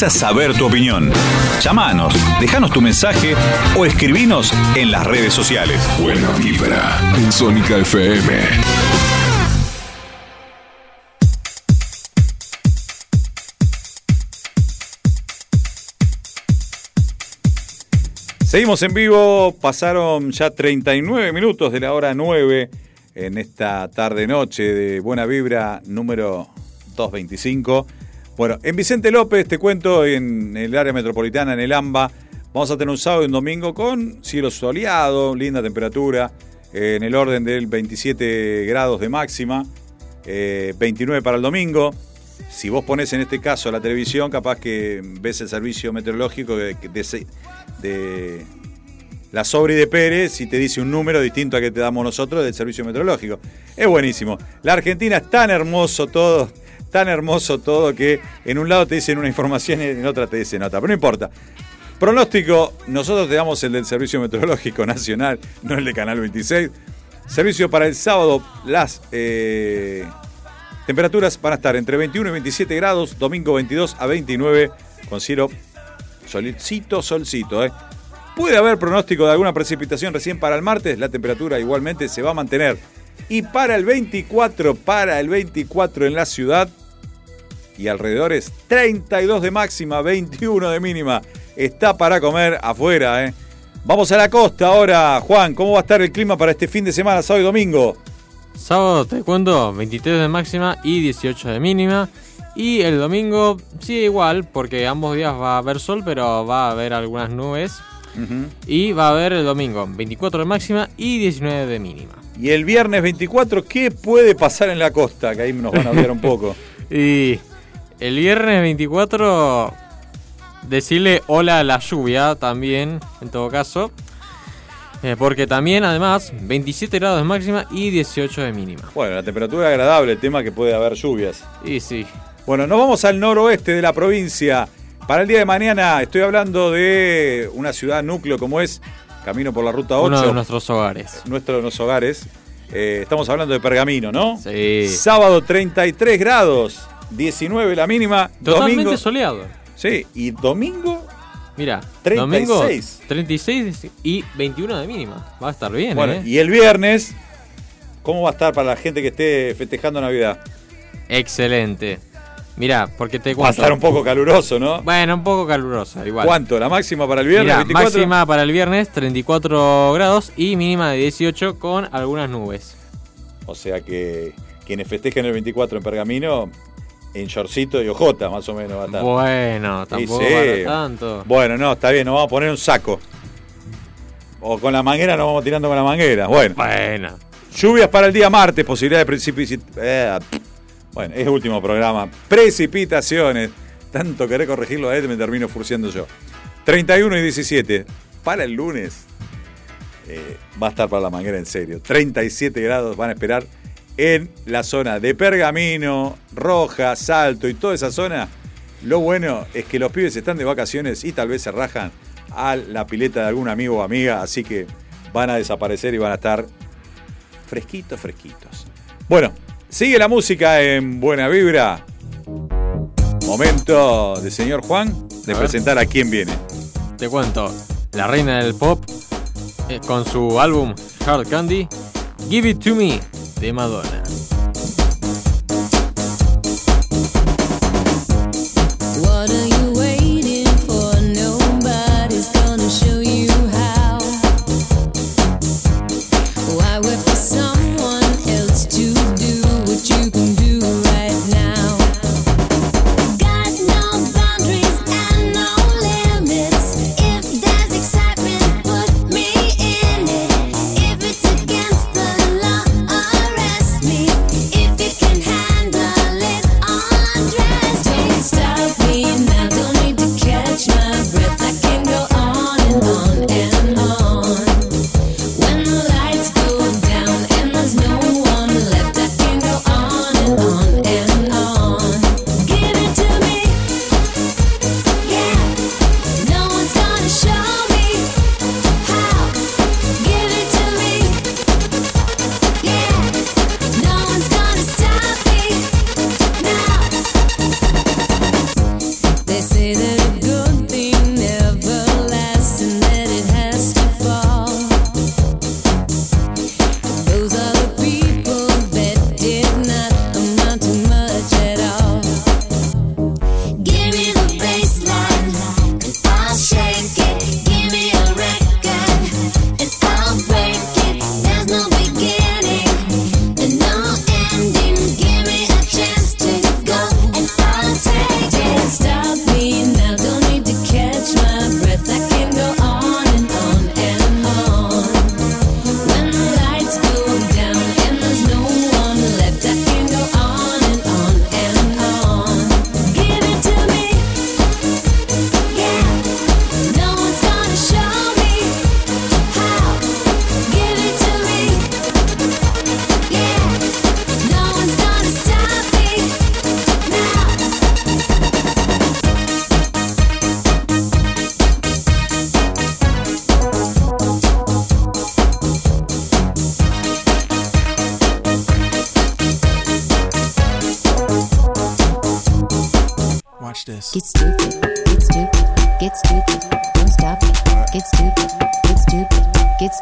Interesa saber tu opinión. Llámanos, déjanos tu mensaje o escribinos en las redes sociales. Buena Vibra en Sónica FM. Seguimos en vivo, pasaron ya 39 minutos de la hora 9 en esta tarde-noche de Buena Vibra número 225. Bueno, en Vicente López, te cuento, en el área metropolitana, en el AMBA, vamos a tener un sábado y un domingo con cielo soleado, linda temperatura, eh, en el orden del 27 grados de máxima, eh, 29 para el domingo. Si vos pones en este caso la televisión, capaz que ves el servicio meteorológico de, de- de la Sobri de Pérez y te dice un número distinto al que te damos nosotros del servicio meteorológico. Es buenísimo. La Argentina es tan hermoso todo, tan hermoso todo que en un lado te dicen una información y en otra te dicen otra. Pero no importa. Pronóstico, nosotros te damos el del Servicio Meteorológico Nacional, no el de Canal 26. Servicio para el sábado, las eh, temperaturas van a estar entre 21 y 27 grados, domingo 22 a 29, con cielo solcito, solcito. ¿eh? Puede haber pronóstico de alguna precipitación recién para el martes, la temperatura igualmente se va a mantener. Y para el 24, para el 24 en la ciudad y alrededores, 32 de máxima, 21 de mínima. Está para comer afuera, ¿eh? Vamos a la costa ahora, Juan. ¿Cómo va a estar el clima para este fin de semana, sábado y domingo? Sábado te cuento 23 de máxima y 18 de mínima. Y el domingo sigue igual, porque ambos días va a haber sol, pero va a haber algunas nubes. Y va a haber el domingo 24 de máxima y 19 de mínima. Y el viernes 24, ¿qué puede pasar en la costa? Que ahí nos van a hablar un poco. Y el viernes 24, decirle hola a la lluvia también, en todo caso. Eh, porque también, además, 27 grados de máxima y 18 de mínima. Bueno, la temperatura es agradable, el tema que puede haber lluvias. Y sí. Bueno, nos vamos al noroeste de la provincia. Para el día de mañana estoy hablando de una ciudad núcleo como es Camino por la Ruta 8. Uno de nuestros hogares. Nuestro de los hogares. Eh, estamos hablando de Pergamino, ¿no? Sí. Sábado 33 grados, 19 la mínima. Totalmente domingo, soleado. Sí, y domingo Mira, 36. domingo 36 y 21 de mínima. Va a estar bien, Bueno, ¿eh? y el viernes, ¿cómo va a estar para la gente que esté festejando Navidad? Excelente. Mira, porque te cuento. Va a estar un poco caluroso, ¿no? Bueno, un poco calurosa, igual. ¿Cuánto? ¿La máxima para el viernes? Mira, 24? máxima para el viernes 34 grados y mínima de 18 con algunas nubes. O sea que quienes festejen el 24 en Pergamino, en shortcito y ojota, más o menos va a estar. Bueno, tampoco sí. tanto. Bueno, no, está bien, nos vamos a poner un saco. O con la manguera nos vamos tirando con la manguera. Bueno. Bueno. Lluvias para el día martes, posibilidad de precipitaciones. bueno, es último programa. Precipitaciones. Tanto querer corregirlo a él me termino furciando yo. 31 y 17. Para el lunes eh, va a estar para la manguera en serio. 37 grados van a esperar en la zona de Pergamino, Roja, Salto y toda esa zona. Lo bueno es que los pibes están de vacaciones y tal vez se rajan a la pileta de algún amigo o amiga, así que van a desaparecer y van a estar fresquitos, fresquitos. Bueno, sigue la música en Buena Vibra. Momento de señor Juan de A ver. presentar a quién viene. Te cuento, la reina del pop eh, con su álbum Hard Candy, Give It To Me de Madonna.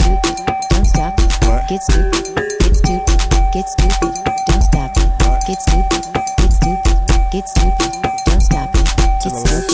Stupid, don't stop. Get stupid, get stupid, get stupid, don't stop. It. Get stupid, get stupid, get stupid, don't stop. It. Get stupid,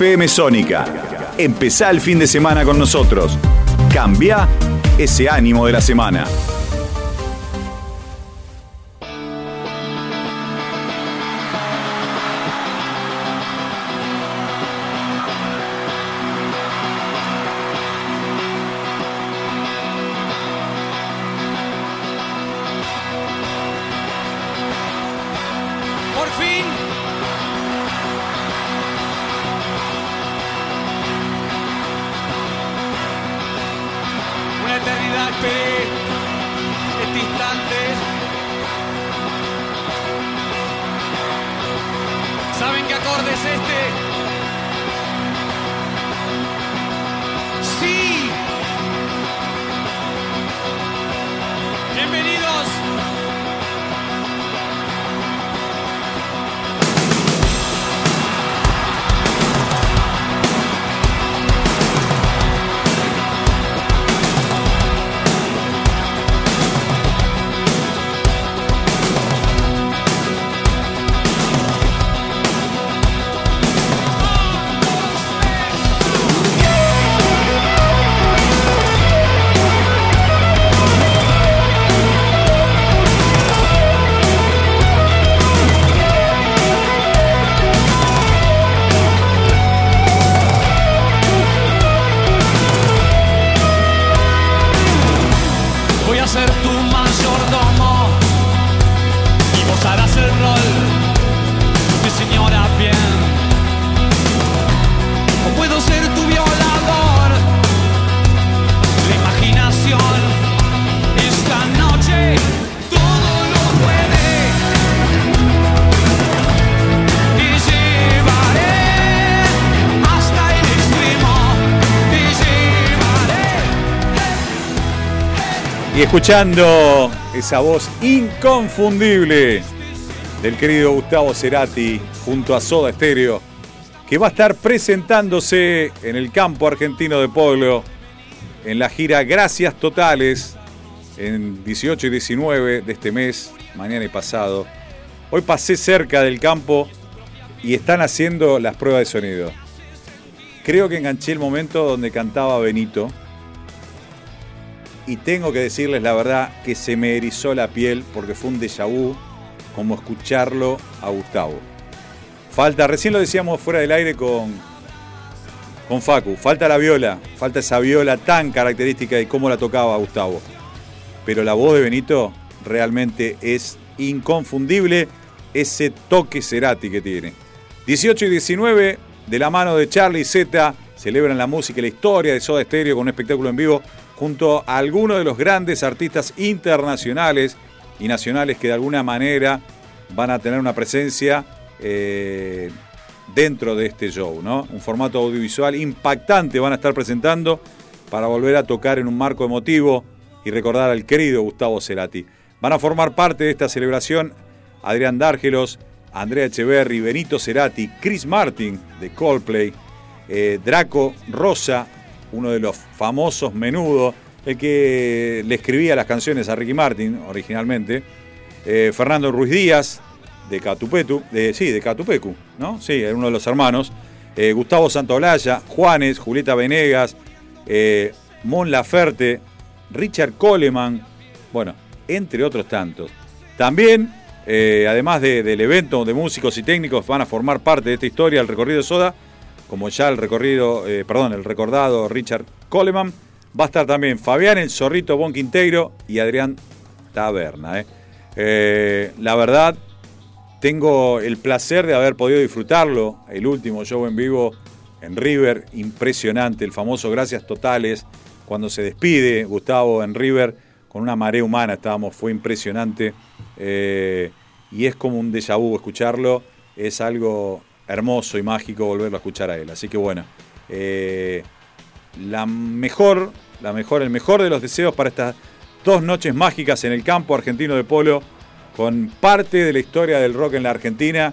FM Sónica. Empezá el fin de semana con nosotros. Cambia ese ánimo de la semana. Y escuchando esa voz inconfundible del querido Gustavo Cerati junto a Soda Stereo, que va a estar presentándose en el campo argentino de Pueblo en la gira Gracias Totales en 18 y 19 de este mes, mañana y pasado. Hoy pasé cerca del campo y están haciendo las pruebas de sonido. Creo que enganché el momento donde cantaba Benito y tengo que decirles la verdad que se me erizó la piel porque fue un déjà vu como escucharlo a Gustavo. Falta, recién lo decíamos fuera del aire con, con Facu, falta la viola, falta esa viola tan característica de cómo la tocaba Gustavo. Pero la voz de Benito realmente es inconfundible ese toque Cerati que tiene. 18 y 19, de la mano de Charlie Z, celebran la música y la historia de Soda Stereo con un espectáculo en vivo junto a algunos de los grandes artistas internacionales y nacionales que de alguna manera van a tener una presencia eh, dentro de este show, ¿no? Un formato audiovisual impactante van a estar presentando para volver a tocar en un marco emotivo y recordar al querido Gustavo Cerati. Van a formar parte de esta celebración Adrián Dárgelos, Andrea Echeverry, Benito Cerati, Chris Martin de Coldplay, eh, Draco Rosa, uno de los famosos menudo, el que le escribía las canciones a Ricky Martin originalmente, eh, Fernando Ruiz Díaz de Catupetu, de, sí, de Catupecu, ¿no? Sí, era uno de los hermanos, eh, Gustavo Santaolalla, Juanes, Julieta Venegas, eh, Mon Laferte, Richard Coleman, bueno, entre otros tantos. También, además de- del evento de músicos y técnicos, van a formar parte de esta historia, el recorrido de Soda, como ya el recorrido, eh, perdón, el recordado Richard Coleman. Va a estar también Fabián el Zorrito Bon Quinteiro y Adrián Taberna. eh. Eh, la verdad, tengo el placer de haber podido disfrutarlo, el último show en vivo en River, impresionante, el famoso Gracias Totales, cuando se despide Gustavo en River, con una marea humana estábamos, fue impresionante, y es como un déjà vu escucharlo, es algo hermoso y mágico volverlo a escuchar a él, así que bueno, eh, la mejor, la mejor, el mejor de los deseos para estas dos noches mágicas en el campo argentino de polo, con parte de la historia del rock en la Argentina,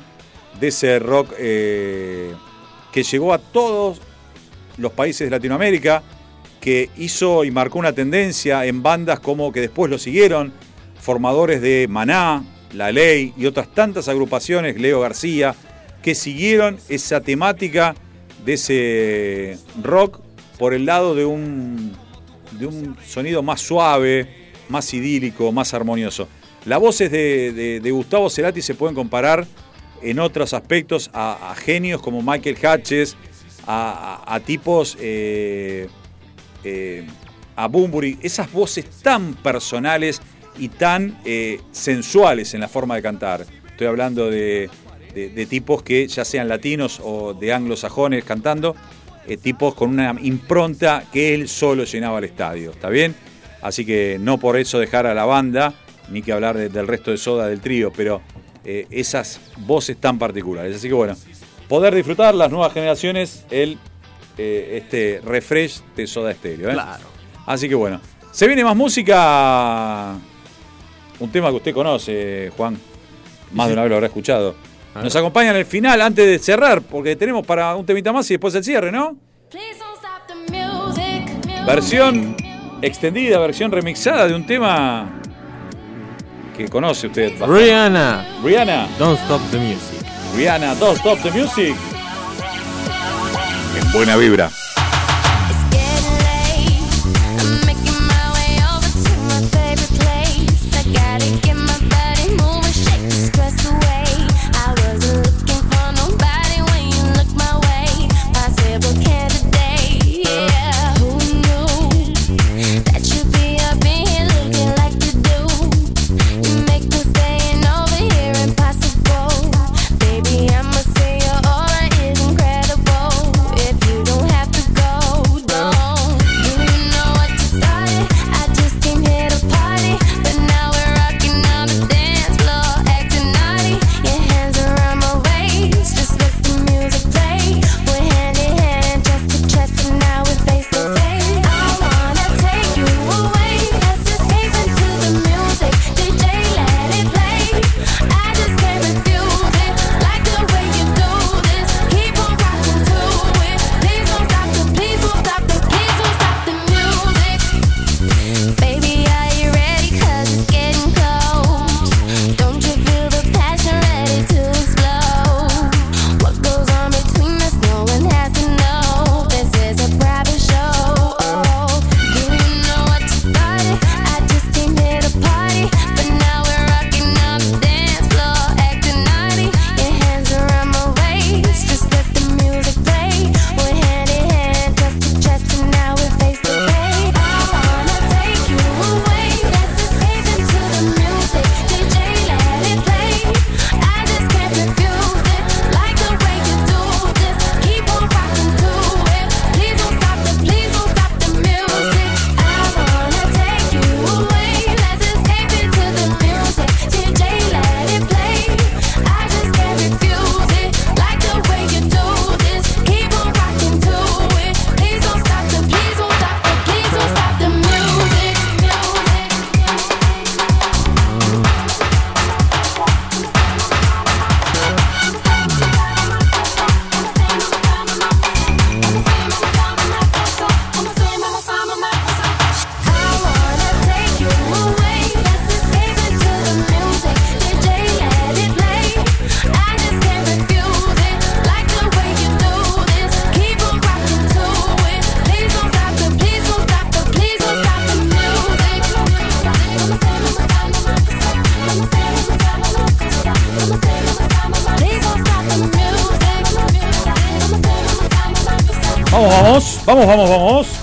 de ese rock eh, que llegó a todos los países de Latinoamérica, que hizo y marcó una tendencia en bandas como que después lo siguieron, formadores de Maná, La Ley y otras tantas agrupaciones, Leo García, que siguieron esa temática de ese rock por el lado de un, de un sonido más suave, más idílico, más armonioso. Las voces de, Gustavo Cerati se pueden comparar en otros aspectos a, genios como Michael Hatches, a, tipos, eh, eh, a Bunbury, esas voces tan personales y tan eh, sensuales en la forma de cantar. Estoy hablando de, de- de tipos que ya sean latinos o de anglosajones cantando, eh, tipos con una impronta que él solo llenaba el estadio, ¿está bien? Así que no por eso dejar a la banda, ni que hablar de- del resto de Soda del trío, pero eh, esas voces tan particulares. Así que bueno, poder disfrutar las nuevas generaciones el eh, este refresh de Soda Stereo. ¿eh? Claro. Así que bueno, se viene más música, un tema que usted conoce, Juan, más de una vez lo habrá escuchado. Nos acompañan al final, antes de cerrar, porque tenemos para un temita más y después el cierre, ¿no? Versión extendida, versión remixada de un tema que conoce usted. bastante. Rihanna. Rihanna. Don't stop the music. Rihanna, Don't Stop the Music. En buena vibra.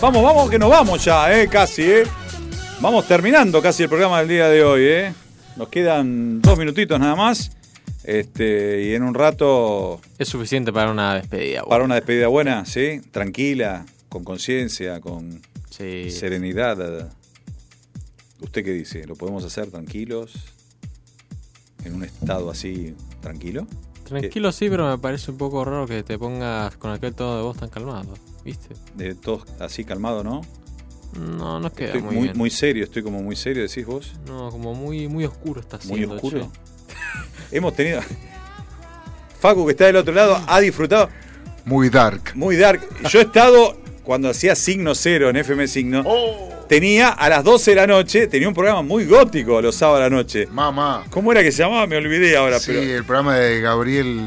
Vamos, vamos, que nos vamos ya, eh, casi, eh. Vamos terminando casi el programa del día de hoy, eh. Nos quedan dos minutitos nada más. Este, y en un rato. Es suficiente para una despedida. buena. Para una despedida buena, ¿sí? Tranquila, con conciencia, con serenidad. ¿Usted qué dice? ¿Lo podemos hacer tranquilos? ¿En un estado así tranquilo? Tranquilo sí, pero me parece un poco raro que te pongas con aquel tono de voz tan calmado, ¿viste? De todos así calmado, ¿no? No, no queda Estoy muy, muy, bien. muy serio, estoy como muy serio, decís vos. No, como muy, muy oscuro está Muy siendo. oscuro. che. Hemos tenido. Facu, que está del otro lado, ha disfrutado. Muy dark. Muy dark. Yo he estado, cuando hacía signo cero en FM Signo, Oh. tenía a las 12 de la noche, tenía un programa muy gótico los sábados a la noche. Mamá. ¿Cómo era que se llamaba? Me olvidé ahora, Sí, pero. el programa de Gabriel.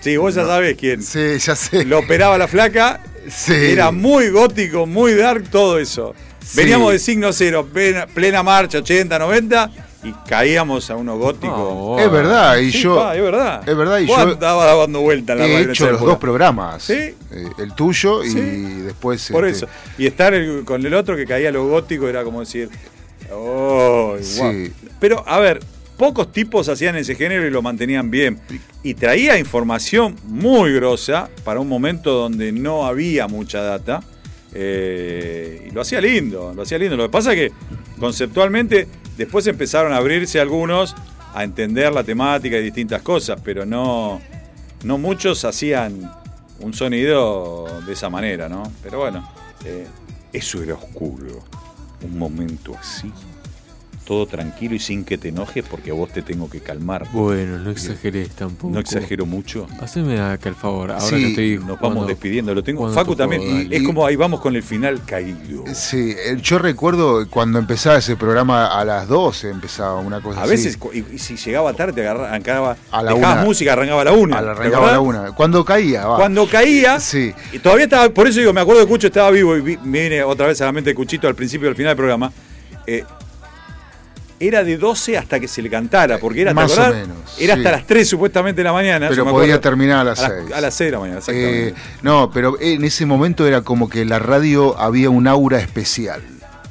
Sí, vos ya sabés quién. Sí, ya sé. Lo operaba la flaca. Sí. Era muy gótico, muy dark, todo eso. Sí. Veníamos de signo cero, plena, plena marcha, 80, 90, y caíamos a uno gótico. Es verdad, y Sí, yo. pa, es verdad. Es verdad, y yo. andabas dando vuelta en la He hecho los dos programas. ¿Sí? Eh, el tuyo y Sí. después. Por este, eso. Y estar el- con el otro que caía lo gótico era como decir. Oh, Sí. guau". Pero, a ver, pocos tipos hacían ese género y lo mantenían bien. Y traía información muy grosa para un momento donde no había mucha data. eh, y lo hacía lindo, lo hacía lindo. Lo que pasa es que conceptualmente después empezaron a abrirse algunos a entender la temática y distintas cosas, pero no, no muchos hacían un sonido de esa manera, ¿no? Pero bueno, eh, eso era oscuro. Un momento así. Todo tranquilo y sin que te enojes porque a vos te tengo que calmar. Bueno, no exageres tampoco. No exagero mucho. Haceme acá el favor, ahora Sí, que estoy. nos vamos despidiendo. Lo tengo. Facu también. Y es como ahí vamos con el final caído. Sí, eh, yo recuerdo cuando empezaba ese programa a las 12, empezaba una cosa A así. veces, cu- y, y si llegaba tarde, arrancaba. A la dejabas una. música, arrancaba a la una. A la ¿te arrancaba a la una. Cuando caía, va. Cuando caía, Sí. y todavía estaba, por eso digo, me acuerdo que Cucho estaba vivo y vi- me viene otra vez a la mente Cuchito al principio y al final del programa. eh, era de 12 hasta que se le cantara, porque era, ¿te Más o menos, Era sí. hasta las 3 supuestamente de la mañana. Pero podía acuerdo. terminar a las a 6. A las 6 de la mañana, exactamente. Eh, no, pero en ese momento era como que la radio había un aura especial.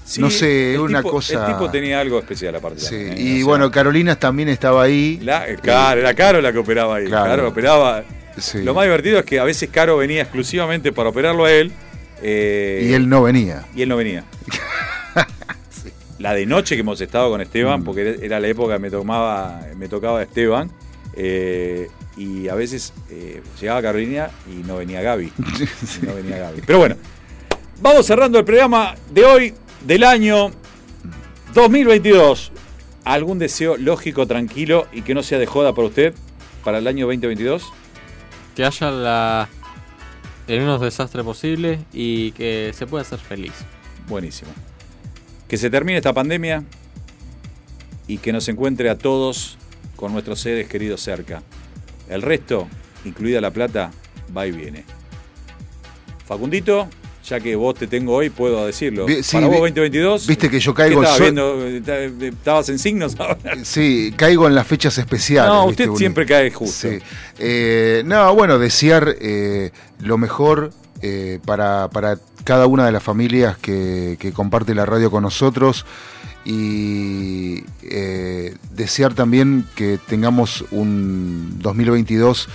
Sí, no sé, una tipo- cosa. El tipo tenía algo especial aparte. Sí, ¿eh? y O sea, bueno, Carolina también estaba ahí. La, eh, Caro, era Caro la que operaba ahí. Claro. Caro operaba. Sí. Lo más divertido es que a veces Caro venía exclusivamente para operarlo a él. eh, Y él no venía. Y él no venía. La de noche que hemos estado con Esteban, Mm. porque era- la época que me, tomaba, me tocaba Esteban. eh, y a veces eh, llegaba Carolina y no venía Gaby. Y no venía Gaby. Pero bueno, vamos cerrando el programa de hoy, del año 2022. ¿Algún deseo lógico, tranquilo y que no sea de joda para usted para el año 2022? Que haya la. el menos desastre posible y que se pueda ser feliz. Buenísimo. Que se termine esta pandemia y que nos encuentre a todos con nuestros seres queridos cerca. El resto, incluida la plata, va y viene. Facundito, ya que vos te tengo hoy, puedo decirlo. Sí, Para vos vi- 2022. viste que yo ¿qué caigo estabas viendo? ¿Está- ¿Estabas en signos ahora? Sí, caigo en las fechas especiales. No, usted siempre cae justo. Sí. Eh, no, bueno, desear eh, lo mejor eh, para, para cada una de las familias que, comparte la radio con nosotros y eh, desear también que tengamos un 2022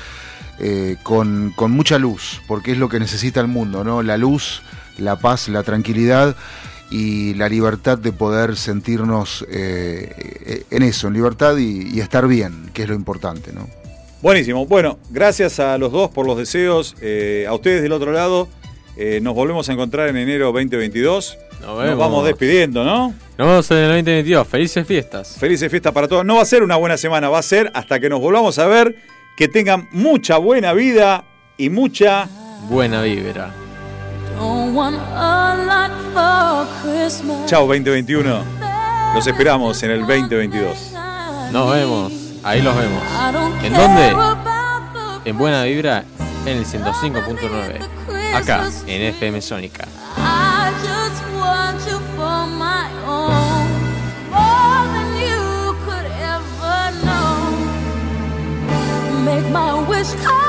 eh, con, con mucha luz, porque es lo que necesita el mundo, ¿no? La luz, la paz, la tranquilidad y la libertad de poder sentirnos en eso, en libertad y, y estar bien, que es lo importante, ¿no? Buenísimo. Bueno, gracias a los dos por los deseos. eh, a ustedes del otro lado. eh, nos volvemos a encontrar en enero 2022. Nos, vemos. vamos despidiendo, ¿no? Nos vemos en el 2022. Felices fiestas. Felices fiestas para todos. No va a ser una buena semana, va a ser hasta que nos volvamos a ver. Que tengan mucha buena vida y mucha buena vibra. Chao 2021. Los esperamos en el 2022. Nos vemos. Ahí los vemos. ¿En dónde? En Buena Vibra, en el 105.9. Acá, en FM Sónica. Make my wish come